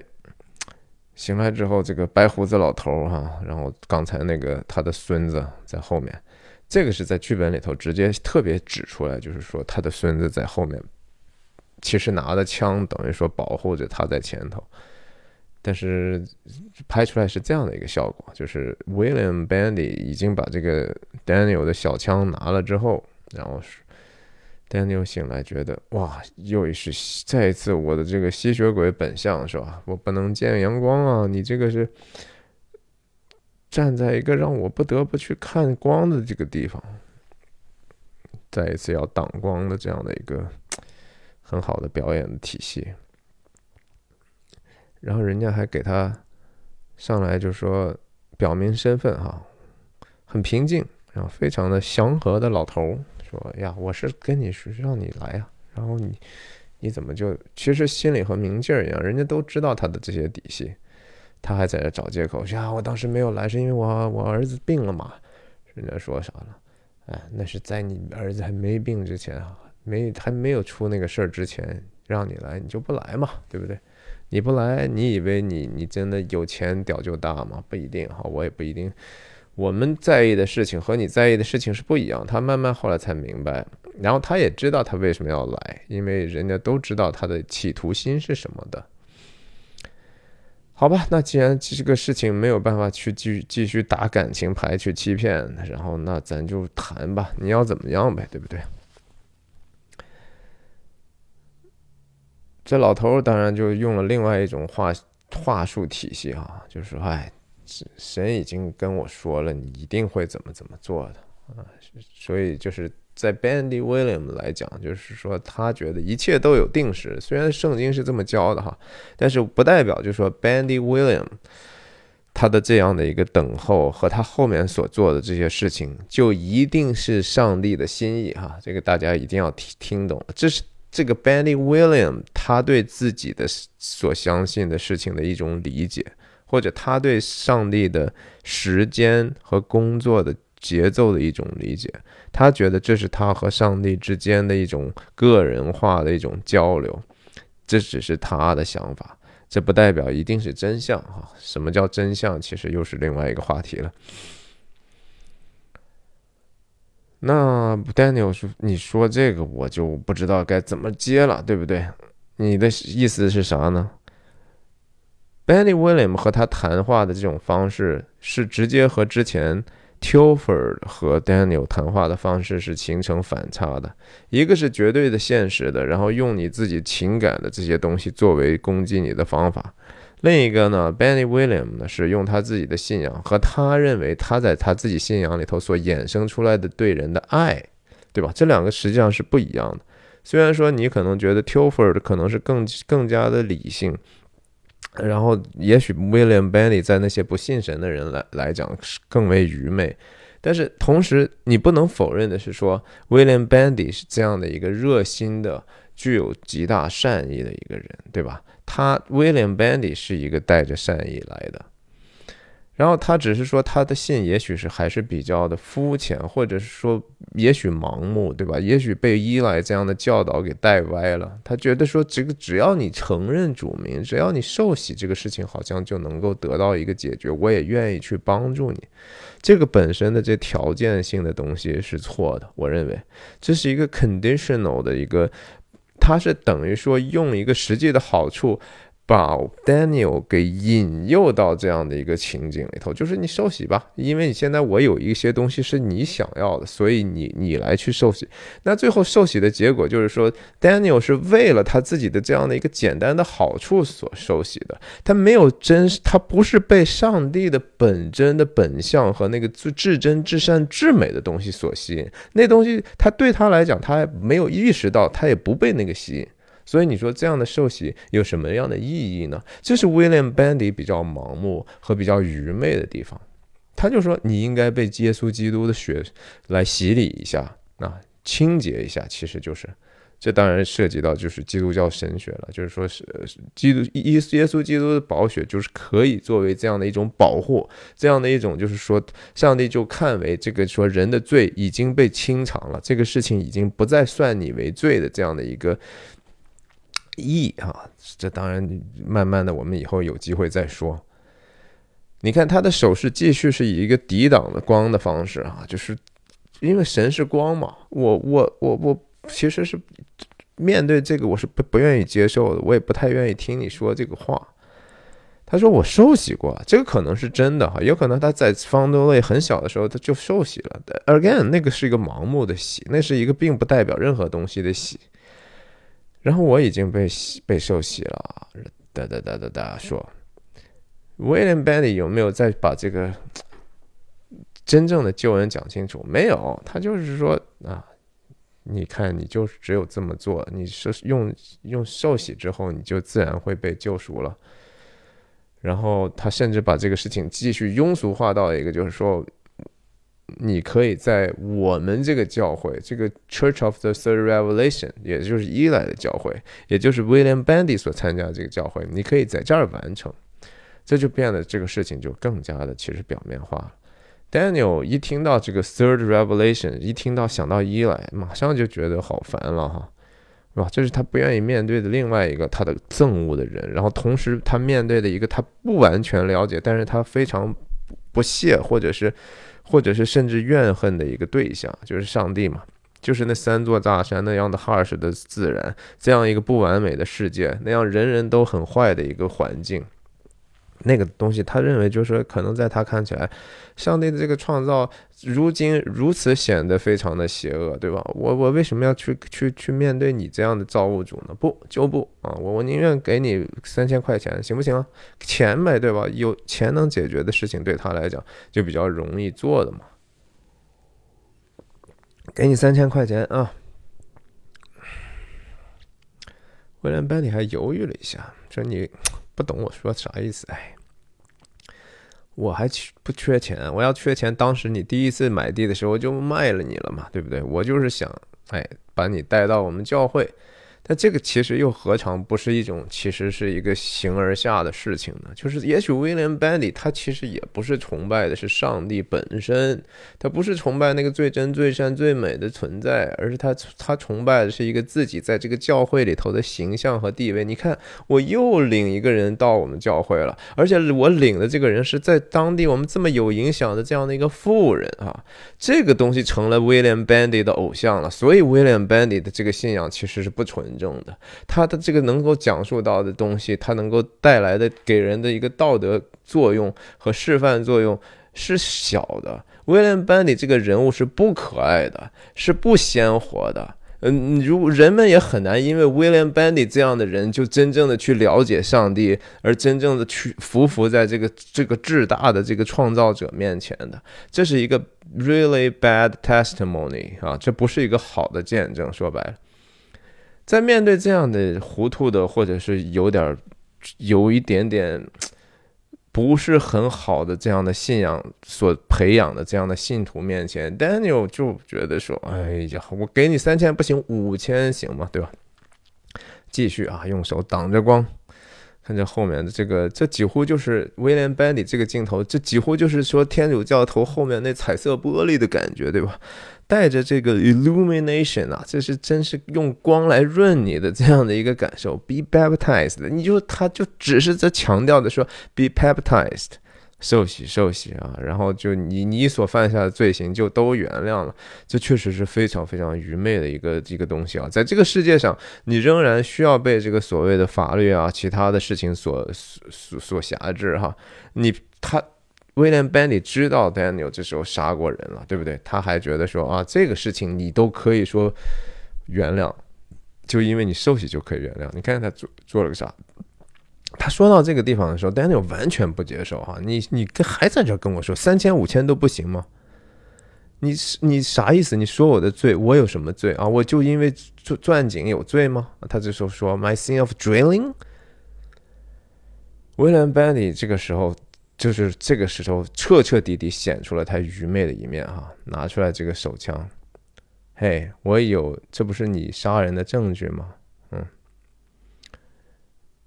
醒来之后这个白胡子老头哈，然后刚才那个他的孙子在后面，这个是在剧本里头直接特别指出来，就是说他的孙子在后面。其实拿的枪等于说保护着他在前头，但是拍出来是这样的一个效果，就是 William Bandy 已经把这个 Daniel 的小枪拿了之后，然后是 Daniel 醒来觉得哇，又是再一次我的这个吸血鬼本相是吧？我不能见阳光啊！你这个是站在一个让我不得不去看光的这个地方，再一次要挡光的这样的一个。很好的表演的体系。然后人家还给他上来就说表明身份哈，很平静，然后非常的祥和的老头说呀，我是跟你说让你来呀，然后你你怎么就其实心里和明镜一样，人家都知道他的这些底细，他还在这找借口说啊，我当时没有来是因为我我儿子病了嘛，人家说啥了？哎，那是在你儿子还没病之前啊，没还没有出那个事儿之前，让你来你就不来嘛，对不对？你不来，你以为你你真的有钱屌就大吗？不一定哈，我也不一定。我们在意的事情和你在意的事情是不一样。他慢慢后来才明白，然后他也知道他为什么要来，因为人家都知道他的企图心是什么的。好吧，那既然这个事情没有办法去继继续打感情牌去欺骗，然后那咱就谈吧，你要怎么样呗，对不对？这老头当然就用了另外一种话话术体系哈，就是说，哎，神已经跟我说了，你一定会怎么怎么做的啊，所以就是在 Bandy William 来讲，就是说他觉得一切都有定时，虽然圣经是这么教的哈，但是不代表就是说 Bandy William 他的这样的一个等候和他后面所做的这些事情就一定是上帝的心意哈，这个大家一定要听听懂，这是。这个 Benny William，他对自己的所相信的事情的一种理解，或者他对上帝的时间和工作的节奏的一种理解，他觉得这是他和上帝之间的一种个人化的一种交流，这只是他的想法，这不代表一定是真相哈。什么叫真相？其实又是另外一个话题了。那 Daniel 说：“你说这个，我就不知道该怎么接了，对不对？你的意思是啥呢？Benny William 和他谈话的这种方式，是直接和之前 Tilford 和 Daniel 谈话的方式是形成反差的。一个是绝对的现实的，然后用你自己情感的这些东西作为攻击你的方法。”另一个呢，Benny William 呢是用他自己的信仰和他认为他在他自己信仰里头所衍生出来的对人的爱，对吧？这两个实际上是不一样的。虽然说你可能觉得 Tilford 可能是更更加的理性，然后也许 William Benny 在那些不信神的人来来讲是更为愚昧，但是同时你不能否认的是说 William Benny 是这样的一个热心的、具有极大善意的一个人，对吧？他 William Bandy 是一个带着善意来的，然后他只是说他的信也许是还是比较的肤浅，或者是说也许盲目，对吧？也许被依赖这样的教导给带歪了。他觉得说这个只要你承认主名，只要你受洗，这个事情好像就能够得到一个解决。我也愿意去帮助你。这个本身的这条件性的东西是错的，我认为这是一个 conditional 的一个。它是等于说用一个实际的好处。把 Daniel 给引诱到这样的一个情景里头，就是你受洗吧，因为你现在我有一些东西是你想要的，所以你你来去受洗。那最后受洗的结果就是说，Daniel 是为了他自己的这样的一个简单的好处所受洗的，他没有真，他不是被上帝的本真的本相和那个最至真至善至美的东西所吸引。那东西他对他来讲，他没有意识到，他也不被那个吸引。所以你说这样的受洗有什么样的意义呢？这是 William Bandy 比较盲目和比较愚昧的地方。他就说你应该被耶稣基督的血来洗礼一下，啊，清洁一下。其实就是，这当然涉及到就是基督教神学了。就是说是基督耶耶稣基督的宝血就是可以作为这样的一种保护，这样的一种就是说上帝就看为这个说人的罪已经被清偿了，这个事情已经不再算你为罪的这样的一个。义啊，这当然慢慢的，我们以后有机会再说。你看他的手势继续是以一个抵挡的光的方式啊，就是因为神是光嘛。我我我我其实是面对这个我是不不愿意接受的，我也不太愿意听你说这个话。他说我受洗过，这个可能是真的哈，有可能他在方多类很小的时候他就受洗了。Again，那个是一个盲目的洗，那是一个并不代表任何东西的洗。然后我已经被洗被受洗了，哒哒哒哒哒说，William Benny 有没有再把这个真正的救恩讲清楚？没有，他就是说啊，你看，你就只有这么做，你是用用受洗之后，你就自然会被救赎了。然后他甚至把这个事情继续庸俗化到一个，就是说，你可以在我们这个教会，这个 Church of the Third Revelation，也就是伊莱的教会，也就是 William Bandy 所参加这个教会，你可以在这儿完成，这就变得这个事情就更加的其实表面化了。Daniel 一听到这个 Third Revelation，一听到想到伊莱，马上就觉得好烦了哈。是吧？这是他不愿意面对的另外一个他的憎恶的人，然后同时他面对的一个他不完全了解，但是他非常不屑或者是或者是甚至怨恨的一个对象，就是上帝嘛，就是那三座大山那样的 harsh 的自然，这样一个不完美的世界，那样人人都很坏的一个环境。那个东西，他认为就是可能在他看起来，上帝的这个创造如今如此显得非常的邪恶，对吧？我我为什么要去去去面对你这样的造物主呢？不就不啊！我我宁愿给你三千块钱，行不行啊？钱呗，对吧？有钱能解决的事情，对他来讲就比较容易做的嘛。给你三千块钱啊！威廉班里还犹豫了一下，说你。不懂我说啥意思？哎，我还缺不缺钱？我要缺钱，当时你第一次买地的时候就卖了你了嘛，对不对？我就是想，哎，把你带到我们教会。但这个其实又何尝不是一种，其实是一个形而下的事情呢？就是也许 William Bandy 他其实也不是崇拜的是上帝本身，他不是崇拜那个最真、最善、最美的存在，而是他他崇拜的是一个自己在这个教会里头的形象和地位。你看，我又领一个人到我们教会了，而且我领的这个人是在当地我们这么有影响的这样的一个富人啊，这个东西成了 William Bandy 的偶像了。所以 William Bandy 的这个信仰其实是不纯。正的，他的这个能够讲述到的东西，他能够带来的给人的一个道德作用和示范作用是小的。威廉·班迪这个人物是不可爱的，是不鲜活的。嗯，如人们也很难因为威廉·班迪这样的人就真正的去了解上帝，而真正的去服服在这个这个至大的这个创造者面前的。这是一个 really bad testimony 啊，这不是一个好的见证。说白了。在面对这样的糊涂的，或者是有点有一点点不是很好的这样的信仰所培养的这样的信徒面前，Daniel 就觉得说：“哎呀，我给你三千不行，五千行吗？对吧？”继续啊，用手挡着光，看这后面的这个，这几乎就是 William Bandy 这个镜头，这几乎就是说天主教头后面那彩色玻璃的感觉，对吧？带着这个 illumination 啊，这是真是用光来润你的这样的一个感受。Be baptized，你就他就只是在强调的说 be baptized，受洗受洗啊，然后就你你所犯下的罪行就都原谅了。这确实是非常非常愚昧的一个一个东西啊，在这个世界上，你仍然需要被这个所谓的法律啊，其他的事情所所所辖制哈。你他。威廉·班迪知道 Daniel 这时候杀过人了，对不对？他还觉得说啊，这个事情你都可以说原谅，就因为你受洗就可以原谅。你看他做做了个啥？他说到这个地方的时候，Daniel 完全不接受哈，你你还在这跟我说三千五千都不行吗？你你啥意思？你说我的罪，我有什么罪啊？我就因为钻钻井有罪吗？他这时候说 My sin of drilling。威廉·班迪这个时候。就是这个时候，彻彻底底显出了他愚昧的一面哈！拿出来这个手枪，嘿，我有，这不是你杀人的证据吗？嗯，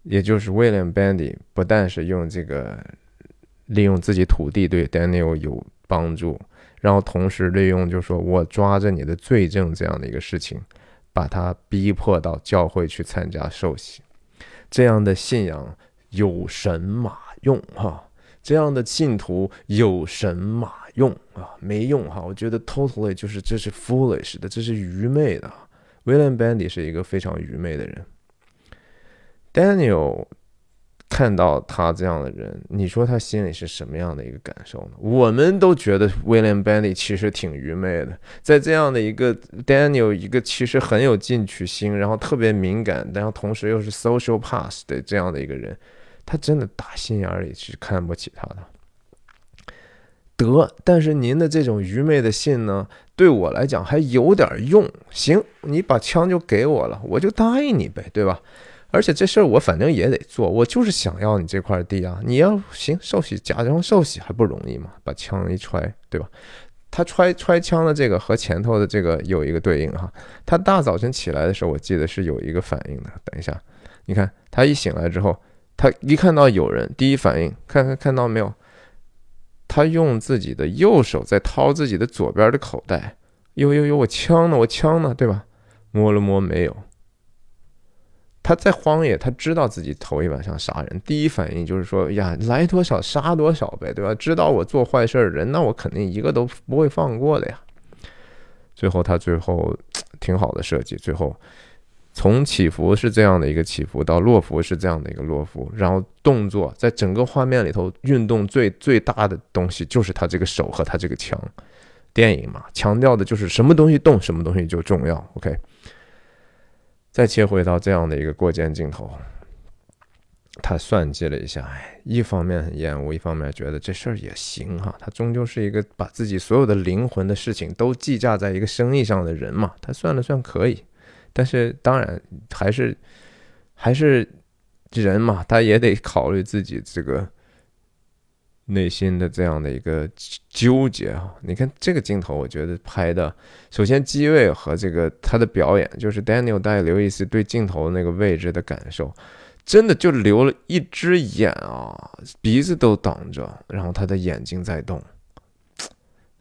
也就是 William Bandy 不但是用这个利用自己土地对 Daniel 有帮助，然后同时利用就说我抓着你的罪证这样的一个事情，把他逼迫到教会去参加受洗，这样的信仰有神马用哈！这样的信徒有神马用啊？没用哈！我觉得 totally 就是这是 foolish 的，这是愚昧的。William Bandy 是一个非常愚昧的人。Daniel 看到他这样的人，你说他心里是什么样的一个感受呢？我们都觉得 William Bandy 其实挺愚昧的，在这样的一个 Daniel 一个其实很有进取心，然后特别敏感，然后同时又是 social pass 的这样的一个人。他真的打心眼里是看不起他的。得，但是您的这种愚昧的信呢，对我来讲还有点用。行，你把枪就给我了，我就答应你呗，对吧？而且这事儿我反正也得做，我就是想要你这块地啊！你要行受洗，假装受洗还不容易吗？把枪一揣，对吧？他揣揣枪的这个和前头的这个有一个对应哈。他大早晨起来的时候，我记得是有一个反应的。等一下，你看他一醒来之后，他一看到有人，第一反应看看看到没有？他用自己的右手在掏自己的左边的口袋，呦呦呦，我枪呢？我枪呢？对吧？摸了摸，没有。他在荒野，他知道自己头一晚上杀人，第一反应就是说呀，来多少杀多少呗，对吧？知道我做坏事的人，那我肯定一个都不会放过的呀。最后他最后挺好的设计，最后从起伏是这样的一个起伏，到落伏是这样的一个落伏，然后动作在整个画面里头运动最最大的东西就是他这个手和他这个枪。电影嘛，强调的就是什么东西动，什么东西就重要。OK。再切回到这样的一个过肩镜头，他算计了一下，哎，一方面很厌恶，一方面觉得这事儿也行哈。他终究是一个把自己所有的灵魂的事情都计价在一个生意上的人嘛，他算了算可以。但是当然还是还是人嘛，他也得考虑自己这个。内心的这样的一个纠结啊！你看这个镜头，我觉得拍的，首先机位和这个他的表演，就是 Daniel 带刘易斯对镜头那个位置的感受，真的就留了一只眼啊，鼻子都挡着，然后他的眼睛在动，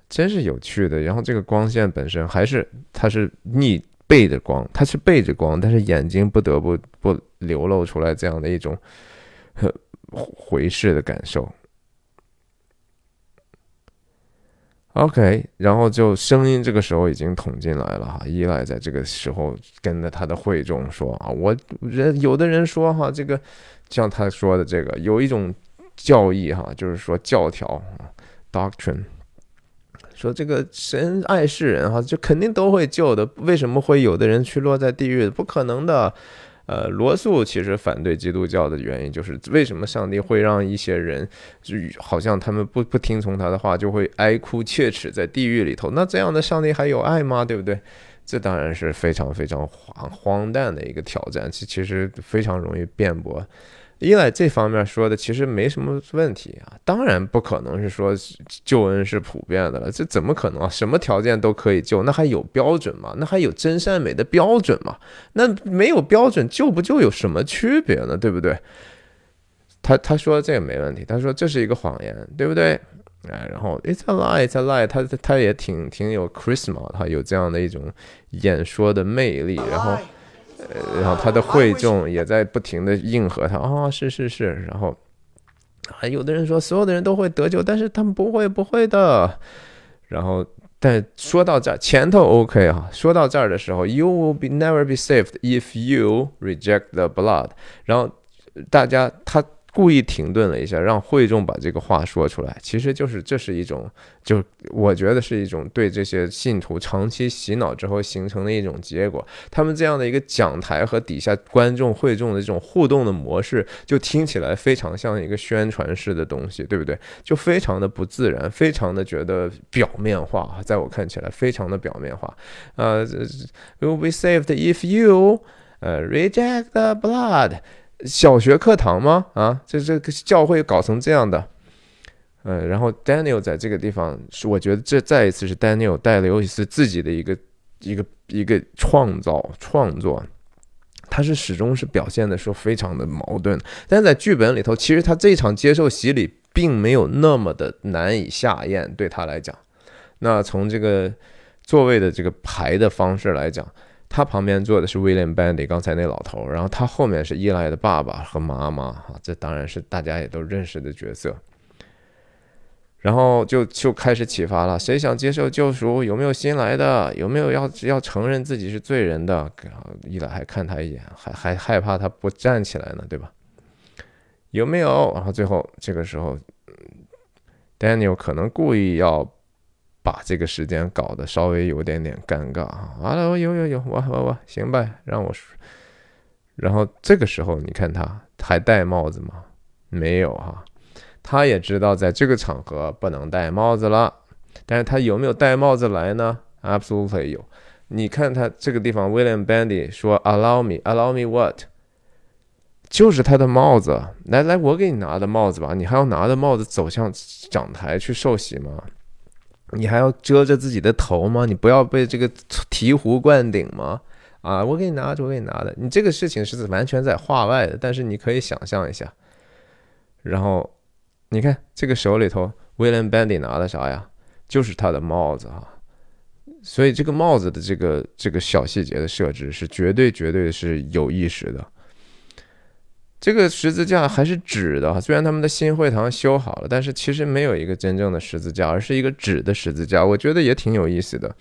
真是有趣的。然后这个光线本身还是它是逆背着光，他是背着光，但是眼睛不得不不流露出来这样的一种回视的感受。OK，然后就声音这个时候已经捅进来了哈，依赖在这个时候跟着他的会众说啊，我人有的人说哈，这个像他说的这个有一种教义哈，就是说教条 doctrine，说这个神爱世人哈，就肯定都会救的，为什么会有的人去落在地狱？不可能的。呃，罗素其实反对基督教的原因就是为什么上帝会让一些人就好像他们不不听从他的话，就会哀哭切齿在地狱里头？那这样的上帝还有爱吗？对不对？这当然是非常非常荒荒诞的一个挑战，其其实非常容易辩驳。依赖这方面说的其实没什么问题啊，当然不可能是说救恩是普遍的了，这怎么可能啊？什么条件都可以救，那还有标准吗？那还有真善美的标准吗？那没有标准救不救有什么区别呢？对不对？他他说这个没问题，他说这是一个谎言，对不对？哎，然后 it's a lie, it's a lie，他他也挺挺有 Christmas，他有这样的一种演说的魅力，然后。呃，然后他的会众也在不停的应和他啊，是是是，然后还，有的人说所有的人都会得救，但是他们不会不会的。然后，但说到这儿前头 OK 啊，说到这儿的时候，You will be never be saved if you reject the blood。然后大家他。故意停顿了一下，让会众把这个话说出来，其实就是这是一种，就我觉得是一种对这些信徒长期洗脑之后形成的一种结果。他们这样的一个讲台和底下观众会众的这种互动的模式，就听起来非常像一个宣传式的东西，对不对？就非常的不自然，非常的觉得表面化，在我看起来非常的表面化。呃，will be saved if you 呃 reject the blood。小学课堂吗？啊，这这个教会搞成这样的，嗯，然后 Daniel 在这个地方是，我觉得这再一次是 Daniel 带了尤其是自己的一个一个一个创造创作，他是始终是表现的说非常的矛盾，但在剧本里头，其实他这场接受洗礼并没有那么的难以下咽，对他来讲，那从这个座位的这个排的方式来讲。他旁边坐的是 William Bandy，刚才那老头，然后他后面是伊莱的爸爸和妈妈，哈，这当然是大家也都认识的角色。然后就就开始启发了，谁想接受救赎？有没有新来的？有没有要要承认自己是罪人的？伊莱还看他一眼，还还害怕他不站起来呢，对吧？有没有？然后最后这个时候，Daniel 可能故意要。把这个时间搞得稍微有点点尴尬啊！完了，我有有有，我我我行吧，让我。然后这个时候，你看他还戴帽子吗？没有哈，他也知道在这个场合不能戴帽子了，但是他有没有戴帽子来呢？Absolutely 有。你看他这个地方，William Bandy 说 “Allow me, allow me what？” 就是他的帽子。来来，我给你拿的帽子吧。你还要拿着帽子走向讲台去受洗吗？你还要遮着自己的头吗？你不要被这个醍醐灌顶吗？啊，我给你拿着，我给你拿的。你这个事情是完全在话外的，但是你可以想象一下，然后。你看这个手里头，William Bandy 拿的啥呀？就是他的帽子啊。所以这个帽子的这个这个小细节的设置是绝对绝对是有意识的。这个十字架还是纸的，虽然他们的新会堂修好了，但是其实没有一个真正的十字架，而是一个纸的十字架。我觉得也挺有意思的。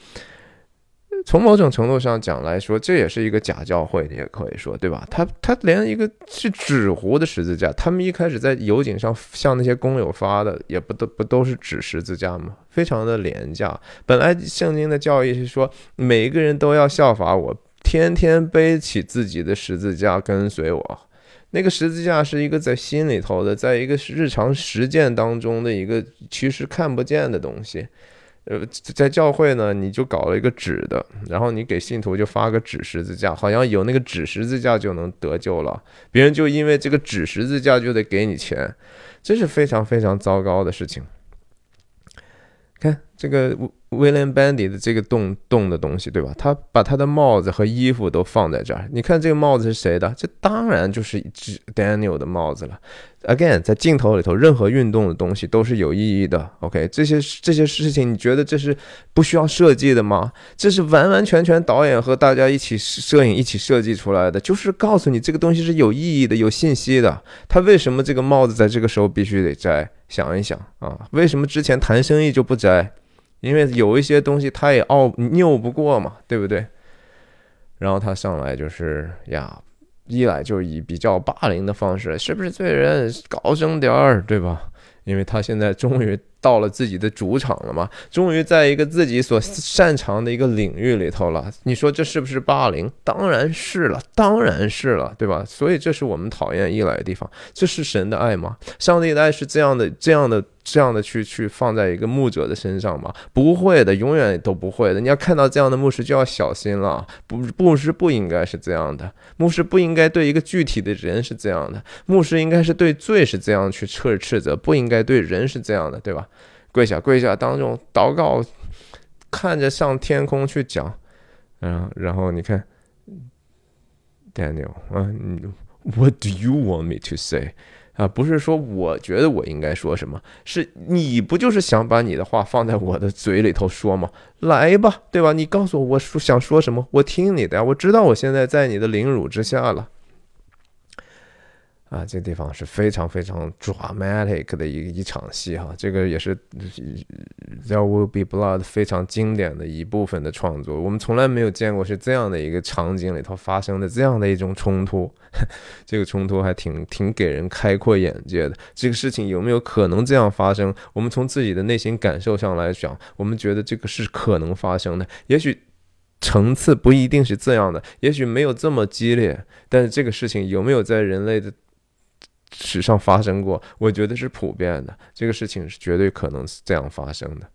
从某种程度上讲来说，这也是一个假教会，你也可以说，对吧？他他连一个是纸糊的十字架，他们一开始在油井上向那些工友发的，也不都不都是纸十字架吗？非常的廉价。本来圣经的教义是说，每一个人都要效法我，天天背起自己的十字架跟随我。那个十字架是一个在心里头的，在一个日常实践当中的一个其实看不见的东西。呃，在教会呢，你就搞了一个纸的，然后你给信徒就发个纸十字架，好像有那个纸十字架就能得救了，别人就因为这个纸十字架就得给你钱，这是非常非常糟糕的事情。看这个。William Bandy 的这个动动的东西，对吧？他把他的帽子和衣服都放在这儿。你看这个帽子是谁的？这当然就是只 Daniel 的帽子了。Again，在镜头里头，任何运动的东西都是有意义的。OK，这些这些事情，你觉得这是不需要设计的吗？这是完完全全导演和大家一起摄影一起设计出来的，就是告诉你这个东西是有意义的、有信息的。他为什么这个帽子在这个时候必须得摘？想一想啊，为什么之前谈生意就不摘？因为有一些东西他也拗拗不过嘛，对不对？然后他上来就是呀，一来就以比较霸凌的方式，是不是罪人？高声点儿，对吧？因为他现在终于到了自己的主场了嘛，终于在一个自己所擅长的一个领域里头了。你说这是不是霸凌？当然是了，当然是了，对吧？所以这是我们讨厌依赖的地方。这是神的爱吗？上帝的爱是这样的，这样的。这样的去去放在一个牧者的身上吗？不会的，永远都不会的。你要看到这样的牧师就要小心了。不，牧师不应该是这样的。牧师不应该对一个具体的人是这样的。牧师应该是对罪是这样去斥斥责，不应该对人是这样的，对吧？跪下，跪下，当众祷告，看着上天空去讲。嗯，然后你看，Daniel，啊，What do you want me to say？啊，不是说我觉得我应该说什么，是你不就是想把你的话放在我的嘴里头说吗？来吧，对吧？你告诉我，我说想说什么，我听你的呀。我知道我现在在你的凌辱之下了。啊，这地方是非常非常 dramatic 的一一场戏哈，这个也是 There Will Be Blood 非常经典的一部分的创作。我们从来没有见过是这样的一个场景里头发生的这样的一种冲突，<laughs> 这个冲突还挺挺给人开阔眼界的。这个事情有没有可能这样发生？我们从自己的内心感受上来讲，我们觉得这个是可能发生的。也许层次不一定是这样的，也许没有这么激烈，但是这个事情有没有在人类的？史上发生过，我觉得是普遍的。这个事情是绝对可能是这样发生的。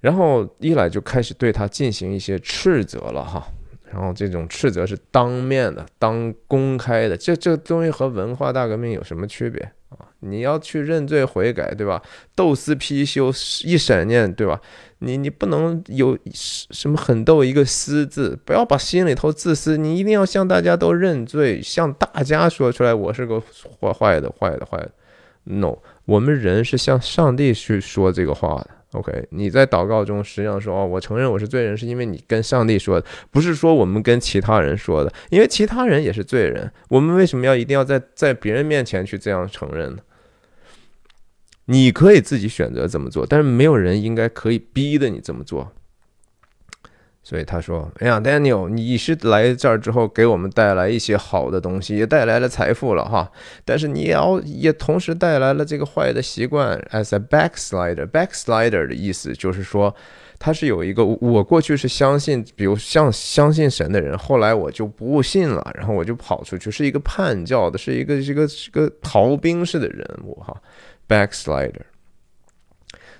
然后一来就开始对他进行一些斥责了哈。然后这种斥责是当面的、当公开的。这这东西和文化大革命有什么区别啊？你要去认罪悔改，对吧？斗私批修一闪念，对吧？你你不能有什么狠斗一个私字，不要把心里头自私。你一定要向大家都认罪，向大家说出来，我是个坏坏的、坏的、坏的。No，我们人是向上帝去说这个话的。OK，你在祷告中实际上说哦，我承认我是罪人，是因为你跟上帝说的，不是说我们跟其他人说的，因为其他人也是罪人。我们为什么要一定要在在别人面前去这样承认呢？你可以自己选择怎么做，但是没有人应该可以逼的你这么做。所以他说：“哎呀，Daniel，你是来这儿之后给我们带来一些好的东西，也带来了财富了哈。但是你要也同时带来了这个坏的习惯。As a backslider，backslider 的意思就是说，他是有一个我过去是相信，比如像相信神的人，后来我就不信了，然后我就跑出去，是一个叛教的，是一个这个是个逃兵式的人物哈。Backslider。”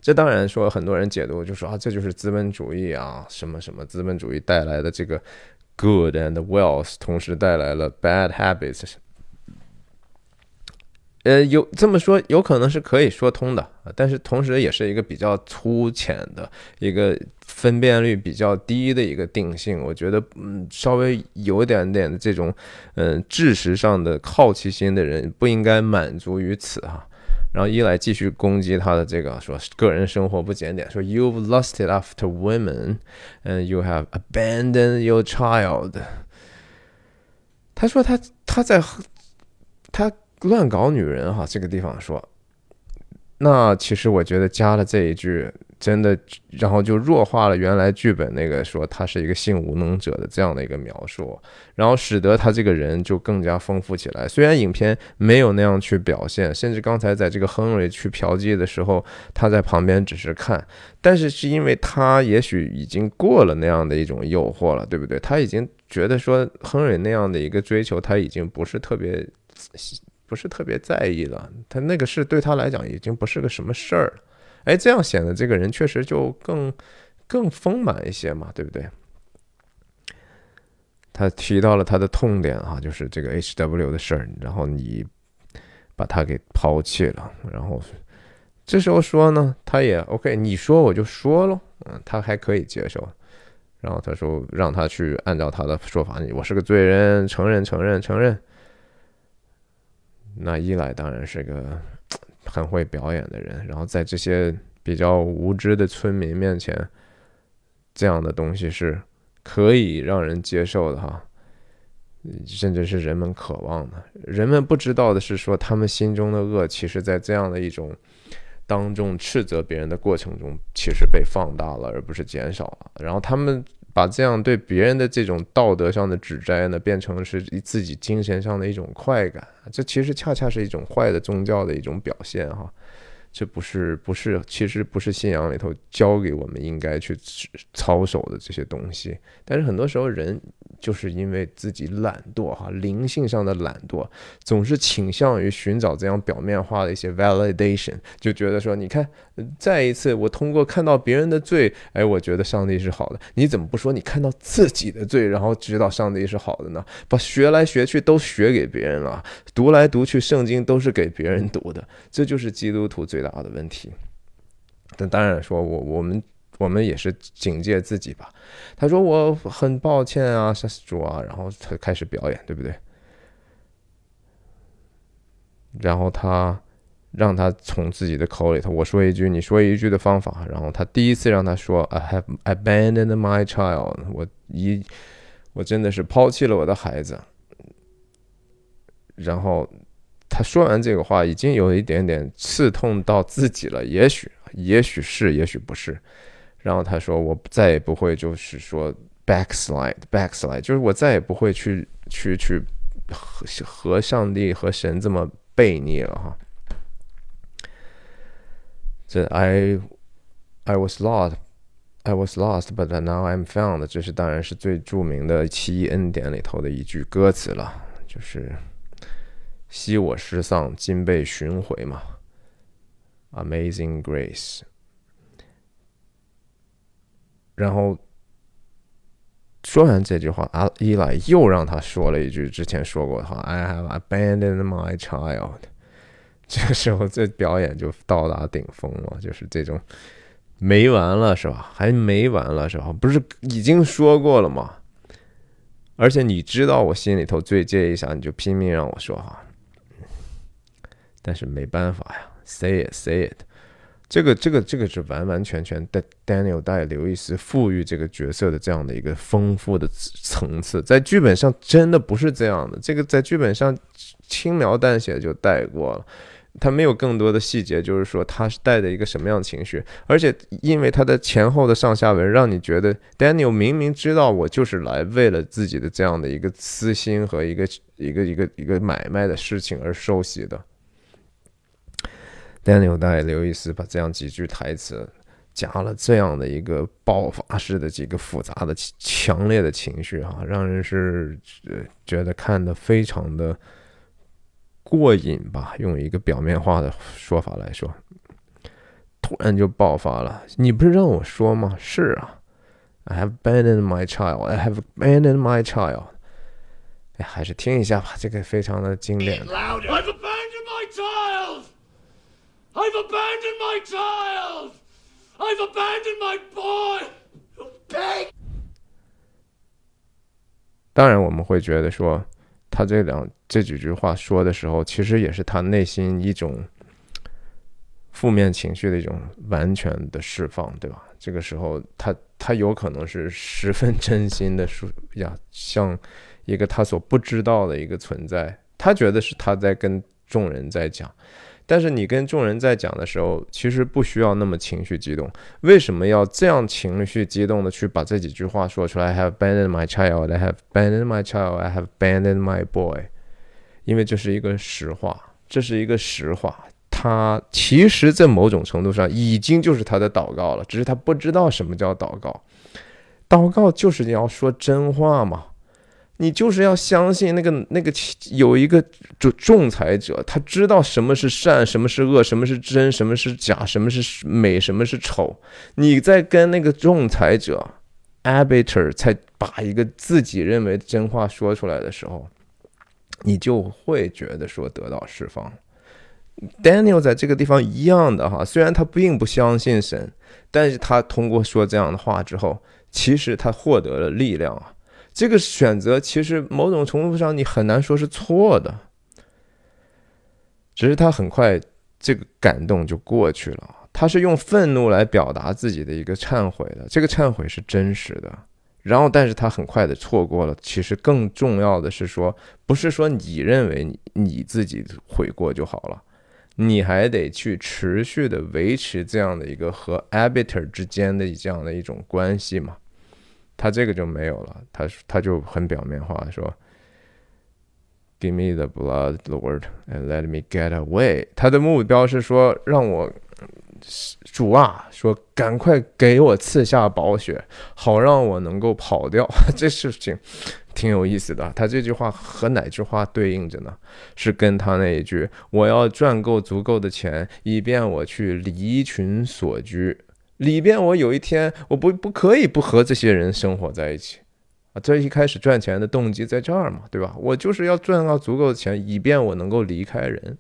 这当然说，很多人解读就说啊，这就是资本主义啊，什么什么资本主义带来的这个 good and wealth，同时带来了 bad habits。呃，有这么说，有可能是可以说通的，但是同时也是一个比较粗浅的一个分辨率比较低的一个定性。我觉得，嗯，稍微有点点的这种，嗯，知识上的好奇心的人不应该满足于此哈。然后一来继续攻击他的这个，说个人生活不检点，说 You've lusted after women, and you have abandoned your child。他说他他在他乱搞女人哈，这个地方说，那其实我觉得加了这一句。真的，然后就弱化了原来剧本那个说他是一个性无能者的这样的一个描述，然后使得他这个人就更加丰富起来。虽然影片没有那样去表现，甚至刚才在这个亨瑞去嫖妓的时候，他在旁边只是看，但是是因为他也许已经过了那样的一种诱惑了，对不对？他已经觉得说亨瑞那样的一个追求，他已经不是特别不是特别在意了，他那个事对他来讲已经不是个什么事儿了。哎，这样显得这个人确实就更更丰满一些嘛，对不对？他提到了他的痛点啊，就是这个 H W 的事儿，然后你把他给抛弃了，然后这时候说呢，他也 OK，你说我就说喽，嗯，他还可以接受。然后他说让他去按照他的说法，我是个罪人，承认，承认，承认。那一来当然是个。很会表演的人，然后在这些比较无知的村民面前，这样的东西是可以让人接受的哈，甚至是人们渴望的。人们不知道的是，说他们心中的恶，其实在这样的一种当众斥责别人的过程中，其实被放大了，而不是减少了。然后他们。把这样对别人的这种道德上的指摘呢，变成是自己精神上的一种快感，这其实恰恰是一种坏的宗教的一种表现哈。这不是不是，其实不是信仰里头教给我们应该去操守的这些东西。但是很多时候人。就是因为自己懒惰哈，灵性上的懒惰，总是倾向于寻找这样表面化的一些 validation，就觉得说，你看，再一次我通过看到别人的罪，哎，我觉得上帝是好的。你怎么不说你看到自己的罪，然后知道上帝是好的呢？把学来学去都学给别人了，读来读去圣经都是给别人读的，这就是基督徒最大的问题。但当然说，我我们。我们也是警戒自己吧。他说：“我很抱歉啊，主啊。”然后他开始表演，对不对？然后他让他从自己的口里头我说一句，你说一句的方法。然后他第一次让他说：“I have abandoned my child。”我一我真的是抛弃了我的孩子。然后他说完这个话，已经有一点点刺痛到自己了。也许，也许是，也许不是。然后他说：“我再也不会，就是说 backslide，backslide，就是我再也不会去去去和和上帝和神这么悖逆了哈。”这 I I was lost, I was lost, but now I'm found。这是当然是最著名的奇异恩典里头的一句歌词了，就是“昔我失丧，今被寻回”嘛，Amazing Grace。然后说完这句话，阿伊莱又让他说了一句之前说过的话：“I have abandoned my child。”这个时候，这表演就到达顶峰了，就是这种没完了，是吧？还没完了，是吧？不是已经说过了吗？而且你知道我心里头最介意啥，你就拼命让我说哈。但是没办法呀，say it，say it。这个这个这个是完完全全的 Daniel 带刘易斯赋予这个角色的这样的一个丰富的层次，在剧本上真的不是这样的。这个在剧本上轻描淡写就带过了，他没有更多的细节，就是说他是带着一个什么样的情绪，而且因为他的前后的上下文，让你觉得 Daniel 明明知道我就是来为了自己的这样的一个私心和一个一个一个一个买卖的事情而受洗的。Daniel 带刘易斯把这样几句台词加了这样的一个爆发式的几个复杂的强烈的情绪哈，让人是觉得看的非常的。过瘾吧，用一个表面化的说法来说，突然就爆发了。你不是让我说吗？是啊，I have abandoned my child. I have abandoned my child. 哎，还是听一下吧，这个非常的经典。I've abandoned my child. I've abandoned my boy. Pig. 当然，我们会觉得说。他这两这几句话说的时候，其实也是他内心一种负面情绪的一种完全的释放，对吧？这个时候，他他有可能是十分真心的说呀，像一个他所不知道的一个存在，他觉得是他在跟众人在讲。但是你跟众人在讲的时候，其实不需要那么情绪激动。为什么要这样情绪激动的去把这几句话说出来？I have abandoned my child. I have abandoned my child. I have abandoned my boy. 因为这是一个实话，这是一个实话。他其实，在某种程度上已经就是他的祷告了，只是他不知道什么叫祷告。祷告就是你要说真话嘛。你就是要相信那个那个有一个仲仲裁者，他知道什么是善，什么是恶，什么是真，什么是假，什么是美，什么是丑。你在跟那个仲裁者 arbiter 才把一个自己认为真话说出来的时候，你就会觉得说得到释放。Daniel 在这个地方一样的哈，虽然他并不相信神，但是他通过说这样的话之后，其实他获得了力量啊。这个选择其实某种程度上你很难说是错的，只是他很快这个感动就过去了。他是用愤怒来表达自己的一个忏悔的，这个忏悔是真实的。然后，但是他很快的错过了。其实更重要的是说，不是说你认为你你自己悔过就好了，你还得去持续的维持这样的一个和 arbiter 之间的这样的一种关系嘛。他这个就没有了，他他就很表面化说，Give me the blood, Lord, and let me get away。他的目标是说，让我主啊，说赶快给我赐下宝血，好让我能够跑掉。<laughs> 这事情挺有意思的。他这句话和哪句话对应着呢？是跟他那一句，我要赚够足够的钱，以便我去离群所居。里边，我有一天我不不可以不和这些人生活在一起啊！这一开始赚钱的动机在这儿嘛，对吧？我就是要赚到足够的钱，以便我能够离开人。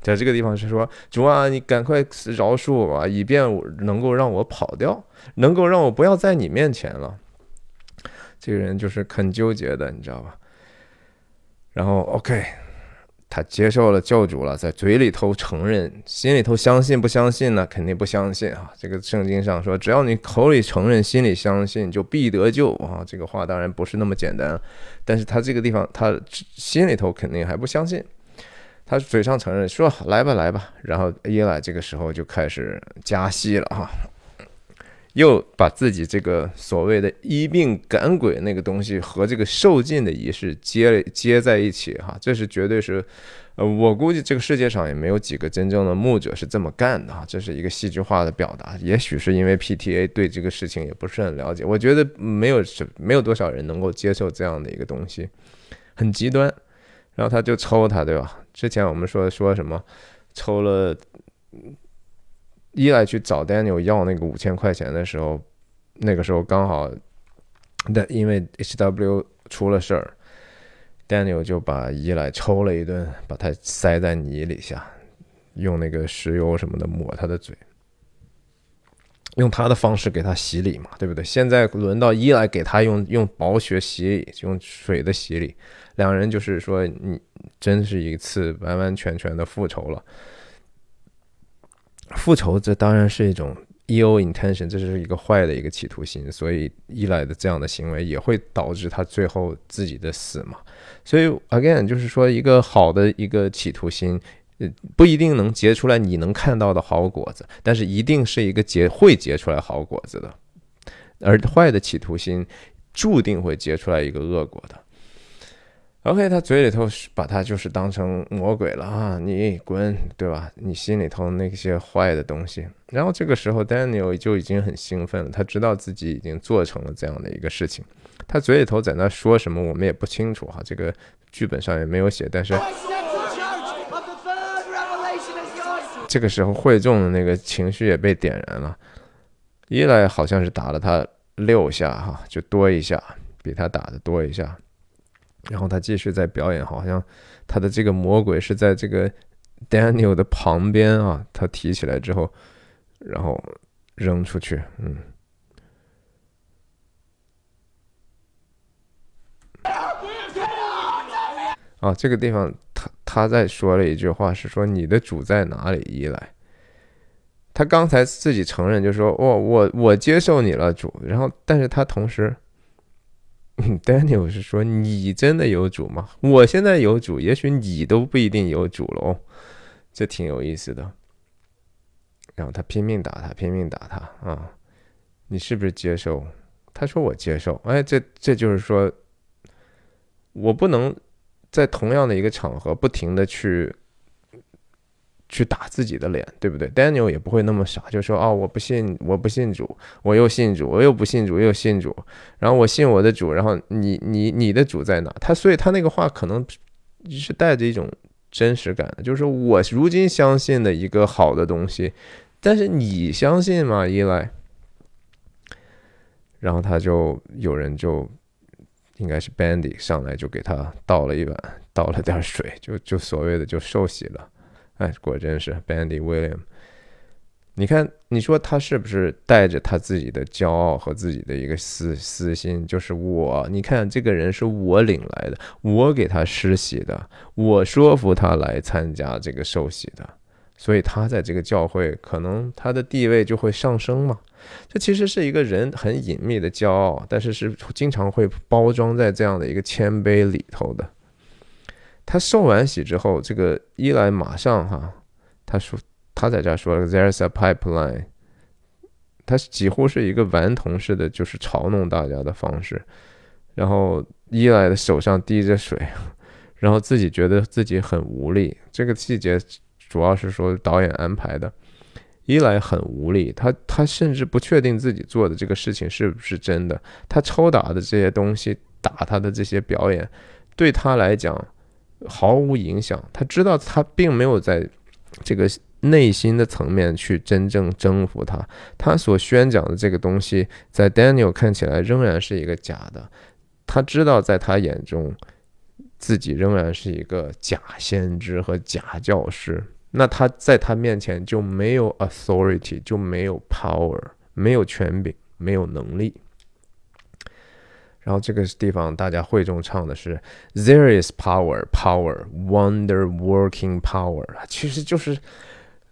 在这个地方是说，主啊，你赶快饶恕我吧，以便我能够让我跑掉，能够让我不要在你面前了。这个人就是很纠结的，你知道吧？然后，OK。他接受了救主了，在嘴里头承认，心里头相信不相信呢？肯定不相信啊！这个圣经上说，只要你口里承认，心里相信，就必得救啊！这个话当然不是那么简单，但是他这个地方，他心里头肯定还不相信。他嘴上承认说来吧来吧，然后伊莱这个时候就开始加戏了哈。又把自己这个所谓的医病赶鬼那个东西和这个受尽的仪式接接在一起哈，这是绝对是，呃，我估计这个世界上也没有几个真正的牧者是这么干的哈，这是一个戏剧化的表达。也许是因为 PTA 对这个事情也不是很了解，我觉得没有是没有多少人能够接受这样的一个东西，很极端。然后他就抽他，对吧？之前我们说说什么抽了。伊莱去找 Daniel 要那个五千块钱的时候，那个时候刚好，但因为 HW 出了事儿，Daniel 就把伊莱抽了一顿，把他塞在泥里下，用那个石油什么的抹他的嘴，用他的方式给他洗礼嘛，对不对？现在轮到伊莱给他用用薄血洗礼，用水的洗礼，两人就是说，你真是一次完完全全的复仇了。复仇，这当然是一种 ill intention，这是一个坏的一个企图心，所以依赖的这样的行为也会导致他最后自己的死嘛。所以 again，就是说一个好的一个企图心，不一定能结出来你能看到的好果子，但是一定是一个结会结出来好果子的。而坏的企图心注定会结出来一个恶果的。OK，他嘴里头把他就是当成魔鬼了啊！你滚，对吧？你心里头那些坏的东西。然后这个时候，Daniel 就已经很兴奋了，他知道自己已经做成了这样的一个事情。他嘴里头在那说什么，我们也不清楚哈，这个剧本上也没有写。但是这个时候，会众的那个情绪也被点燃了。伊莱好像是打了他六下哈，就多一下，比他打的多一下。然后他继续在表演，好像他的这个魔鬼是在这个 Daniel 的旁边啊。他提起来之后，然后扔出去，嗯。啊，这个地方他他在说了一句话，是说你的主在哪里？依赖。他刚才自己承认，就说我我我接受你了，主。然后，但是他同时。Daniel 是说：“你真的有主吗？我现在有主，也许你都不一定有主了哦，这挺有意思的。”然后他拼命打他，拼命打他啊！你是不是接受？他说：“我接受。”哎，这这就是说，我不能在同样的一个场合不停的去。去打自己的脸，对不对？Daniel 也不会那么傻，就说哦，我不信，我不信主，我又信主，我又不信主，又信主，然后我信我的主，然后你你你的主在哪？他所以他那个话可能是带着一种真实感的，就是我如今相信的一个好的东西，但是你相信吗？依赖，然后他就有人就应该是 Bandy 上来就给他倒了一碗，倒了点水，就就所谓的就受洗了。哎，果真是 Bandy William。你看，你说他是不是带着他自己的骄傲和自己的一个私私心？就是我，你看这个人是我领来的，我给他施洗的，我说服他来参加这个受洗的，所以他在这个教会可能他的地位就会上升嘛。这其实是一个人很隐秘的骄傲，但是是经常会包装在这样的一个谦卑里头的。他受完洗之后，这个伊莱马上哈，他说他在这说了，There's a pipeline，他几乎是一个顽童式的，就是嘲弄大家的方式。然后伊莱的手上滴着水，然后自己觉得自己很无力。这个细节主要是说导演安排的，伊莱很无力，他他甚至不确定自己做的这个事情是不是真的。他抽打的这些东西，打他的这些表演，对他来讲。毫无影响，他知道他并没有在这个内心的层面去真正征服他。他所宣讲的这个东西，在 Daniel 看起来仍然是一个假的。他知道在他眼中，自己仍然是一个假先知和假教师。那他在他面前就没有 authority，就没有 power，没有权柄，没有能力。然后这个地方，大家会中唱的是 "There is power, power, wonder working power"，其实就是，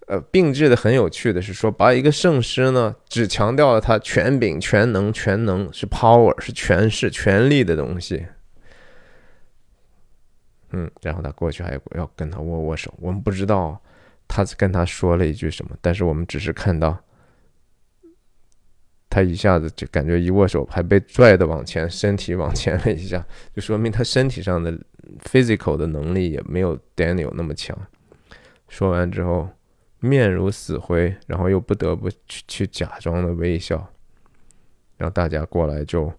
呃，并置的很有趣的是说，把一个圣诗呢，只强调了他权柄、全能、全能是 power，是权势、权力的东西。嗯，然后他过去还要跟他握握手，我们不知道他跟他说了一句什么，但是我们只是看到。他一下子就感觉一握手还被拽的往前，身体往前了一下，<laughs> 就说明他身体上的 physical 的能力也没有 Daniel 那么强。说完之后，面如死灰，然后又不得不去去假装的微笑。然后大家过来就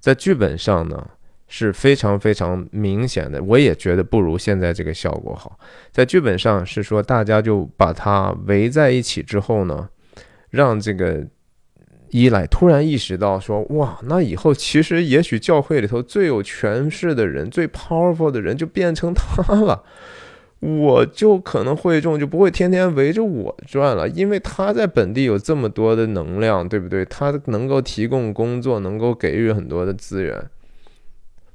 在剧本上呢是非常非常明显的，我也觉得不如现在这个效果好。在剧本上是说大家就把他围在一起之后呢，让这个。依赖突然意识到，说：“哇，那以后其实也许教会里头最有权势的人、最 powerful 的人就变成他了，<laughs> 我就可能会众就不会天天围着我转了，因为他在本地有这么多的能量，对不对？他能够提供工作，能够给予很多的资源。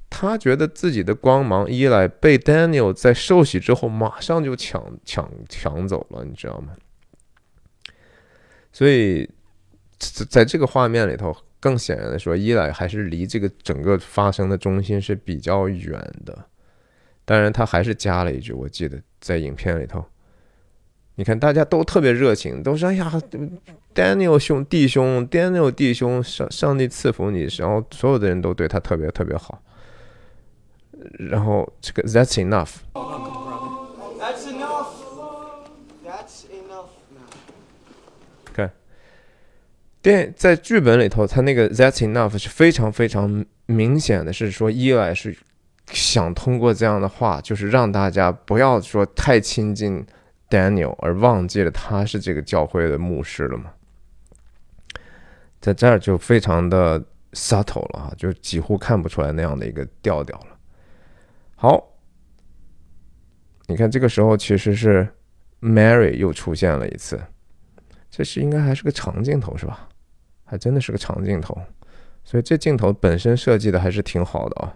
他觉得自己的光芒，依赖被 Daniel 在受洗之后马上就抢抢抢走了，你知道吗？所以。”在在这个画面里头，更显然的说，伊莱还是离这个整个发生的中心是比较远的。当然，他还是加了一句，我记得在影片里头，你看大家都特别热情，都说哎呀，Daniel 兄弟兄，Daniel 弟兄，上上帝赐福你，然后所有的人都对他特别特别好。然后这个 That's enough。电在剧本里头，他那个 That's enough 是非常非常明显的，是说伊莱是想通过这样的话，就是让大家不要说太亲近 Daniel，而忘记了他是这个教会的牧师了嘛。在这儿就非常的 subtle 了哈，就几乎看不出来那样的一个调调了。好，你看这个时候其实是 Mary 又出现了一次。这是应该还是个长镜头是吧？还真的是个长镜头，所以这镜头本身设计的还是挺好的啊。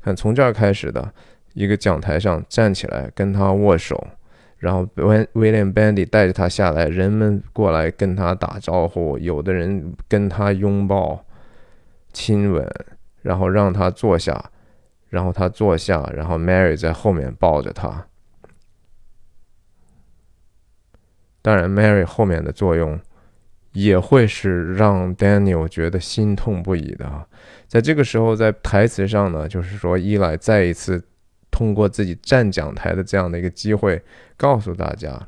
看从这儿开始的一个讲台上站起来跟他握手，然后 William Bandy 带着他下来，人们过来跟他打招呼，有的人跟他拥抱、亲吻，然后让他坐下，然后他坐下，然后 Mary 在后面抱着他。当然，Mary 后面的作用也会是让 Daniel 觉得心痛不已的啊。在这个时候，在台词上呢，就是说伊莱再一次通过自己站讲台的这样的一个机会，告诉大家，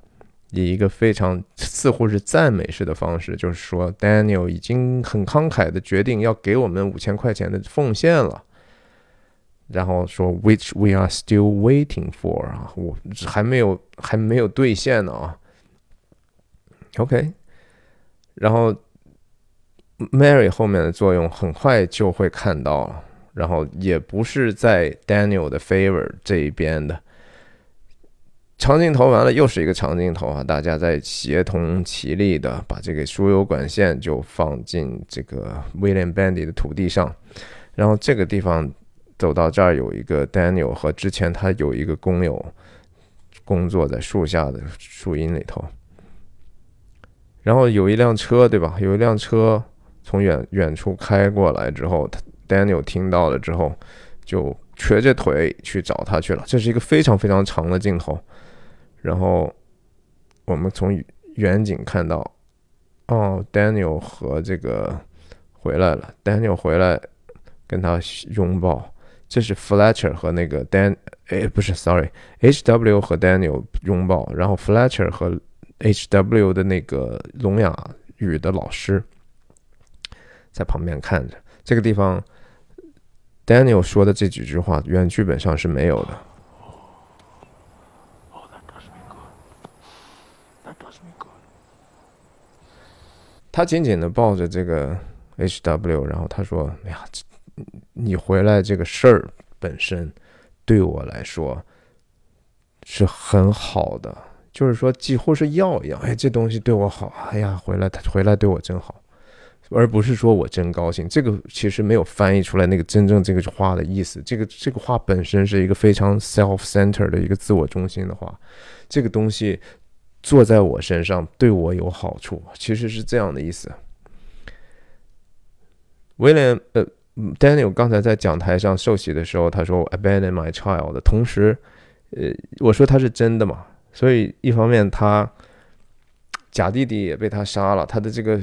以一个非常似乎是赞美式的方式，就是说 Daniel 已经很慷慨的决定要给我们五千块钱的奉献了。然后说，which we are still waiting for 啊，我还没有还没有兑现呢啊。OK，然后 Mary 后面的作用很快就会看到了，然后也不是在 Daniel 的 favor 这一边的。长镜头完了，又是一个长镜头啊！大家在协同其力的把这个输油管线就放进这个 William Bandy 的土地上，然后这个地方走到这儿有一个 Daniel 和之前他有一个工友工作在树下的树荫里头。然后有一辆车，对吧？有一辆车从远远处开过来之后，Daniel 听到了之后，就瘸着腿去找他去了。这是一个非常非常长的镜头。然后我们从远景看到，哦，Daniel 和这个回来了。Daniel 回来跟他拥抱。这是 Fletcher 和那个 Dan，哎，不是，Sorry，HW 和 Daniel 拥抱，然后 Fletcher 和 H.W. 的那个聋哑语的老师在旁边看着，这个地方 Daniel 说的这几句话原剧本上是没有的。他紧紧的抱着这个 H.W.，然后他说：“哎呀，你回来这个事儿本身对我来说是很好的。”就是说，几乎是药一样。哎，这东西对我好。哎呀，回来他回来对我真好，而不是说我真高兴。这个其实没有翻译出来那个真正这个话的意思。这个这个话本身是一个非常 self-center 的一个自我中心的话。这个东西做在我身上对我有好处，其实是这样的意思。威廉呃，Daniel 刚才在讲台上受洗的时候，他说 “abandon my child”，同时，呃，我说他是真的嘛。所以，一方面他假弟弟也被他杀了，他的这个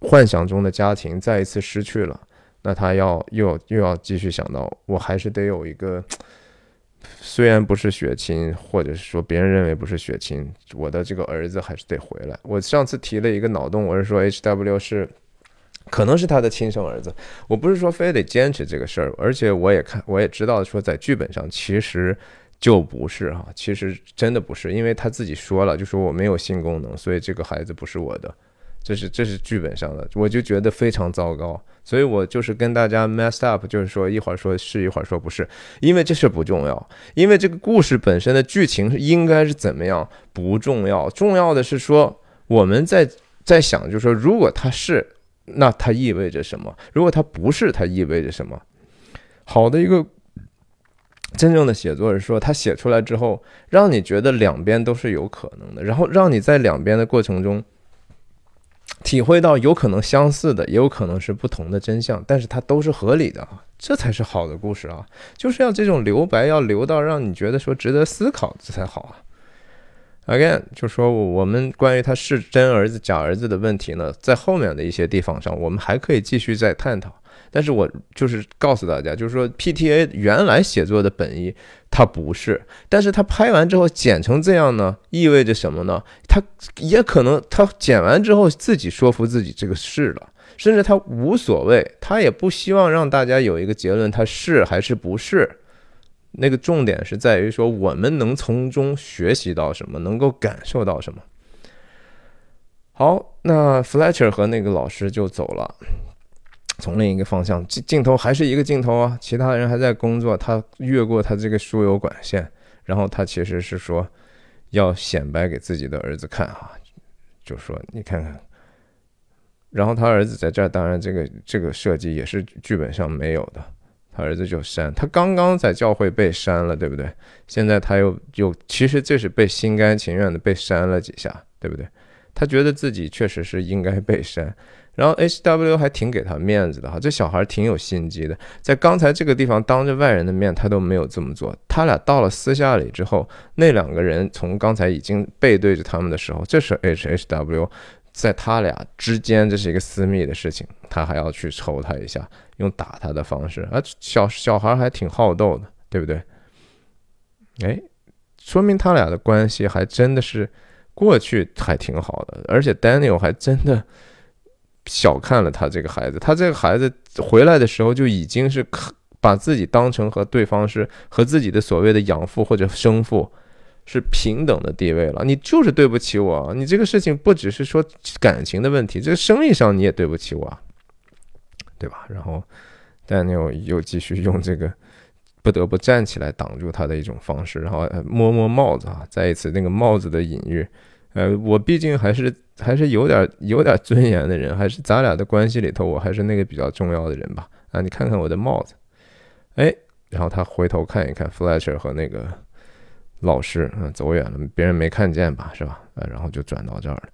幻想中的家庭再一次失去了。那他要又又要继续想到，我还是得有一个，虽然不是血亲，或者是说别人认为不是血亲，我的这个儿子还是得回来。我上次提了一个脑洞，我是说 H.W 是可能是他的亲生儿子，我不是说非得坚持这个事儿，而且我也看我也知道说在剧本上其实。就不是哈，其实真的不是，因为他自己说了，就说我没有性功能，所以这个孩子不是我的，这是这是剧本上的，我就觉得非常糟糕，所以我就是跟大家 messed up，就是说一会儿说是一会儿说不是，因为这事不重要，因为这个故事本身的剧情应该是怎么样不重要，重要的是说我们在在想，就是说如果他是，那它意味着什么？如果它不是，它意味着什么？好的一个。真正的写作是说，他写出来之后，让你觉得两边都是有可能的，然后让你在两边的过程中体会到有可能相似的，也有可能是不同的真相，但是它都是合理的啊，这才是好的故事啊！就是要这种留白，要留到让你觉得说值得思考，这才好啊。Again，就说我们关于他是真儿子假儿子的问题呢，在后面的一些地方上，我们还可以继续再探讨。但是我就是告诉大家，就是说 PTA 原来写作的本意，它不是，但是他拍完之后剪成这样呢，意味着什么呢？他也可能他剪完之后自己说服自己这个是了，甚至他无所谓，他也不希望让大家有一个结论，他是还是不是。那个重点是在于说，我们能从中学习到什么，能够感受到什么。好，那 Fletcher 和那个老师就走了。从另一个方向，镜镜头还是一个镜头啊，其他人还在工作。他越过他这个输油管线，然后他其实是说要显摆给自己的儿子看啊，就说你看看。然后他儿子在这儿，当然这个这个设计也是剧本上没有的。他儿子就删，他刚刚在教会被删了，对不对？现在他又又其实这是被心甘情愿的被删了几下，对不对？他觉得自己确实是应该被删。然后 H W 还挺给他面子的哈，这小孩挺有心机的，在刚才这个地方当着外人的面，他都没有这么做。他俩到了私下里之后，那两个人从刚才已经背对着他们的时候，这是 H H W 在他俩之间，这是一个私密的事情，他还要去抽他一下，用打他的方式。啊，小小孩还挺好斗的，对不对？哎，说明他俩的关系还真的是过去还挺好的，而且 Daniel 还真的。小看了他这个孩子，他这个孩子回来的时候就已经是把自己当成和对方是和自己的所谓的养父或者生父是平等的地位了。你就是对不起我，你这个事情不只是说感情的问题，这个生意上你也对不起我，对吧？然后 Daniel 又继续用这个不得不站起来挡住他的一种方式，然后摸摸帽子啊，再一次那个帽子的隐喻。呃，我毕竟还是还是有点有点尊严的人，还是咱俩的关系里头，我还是那个比较重要的人吧。啊，你看看我的帽子，哎，然后他回头看一看 Fletcher 和那个老师，嗯，走远了，别人没看见吧，是吧？呃，然后就转到这儿了。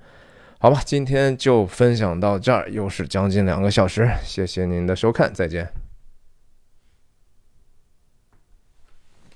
好吧，今天就分享到这儿，又是将近两个小时，谢谢您的收看，再见。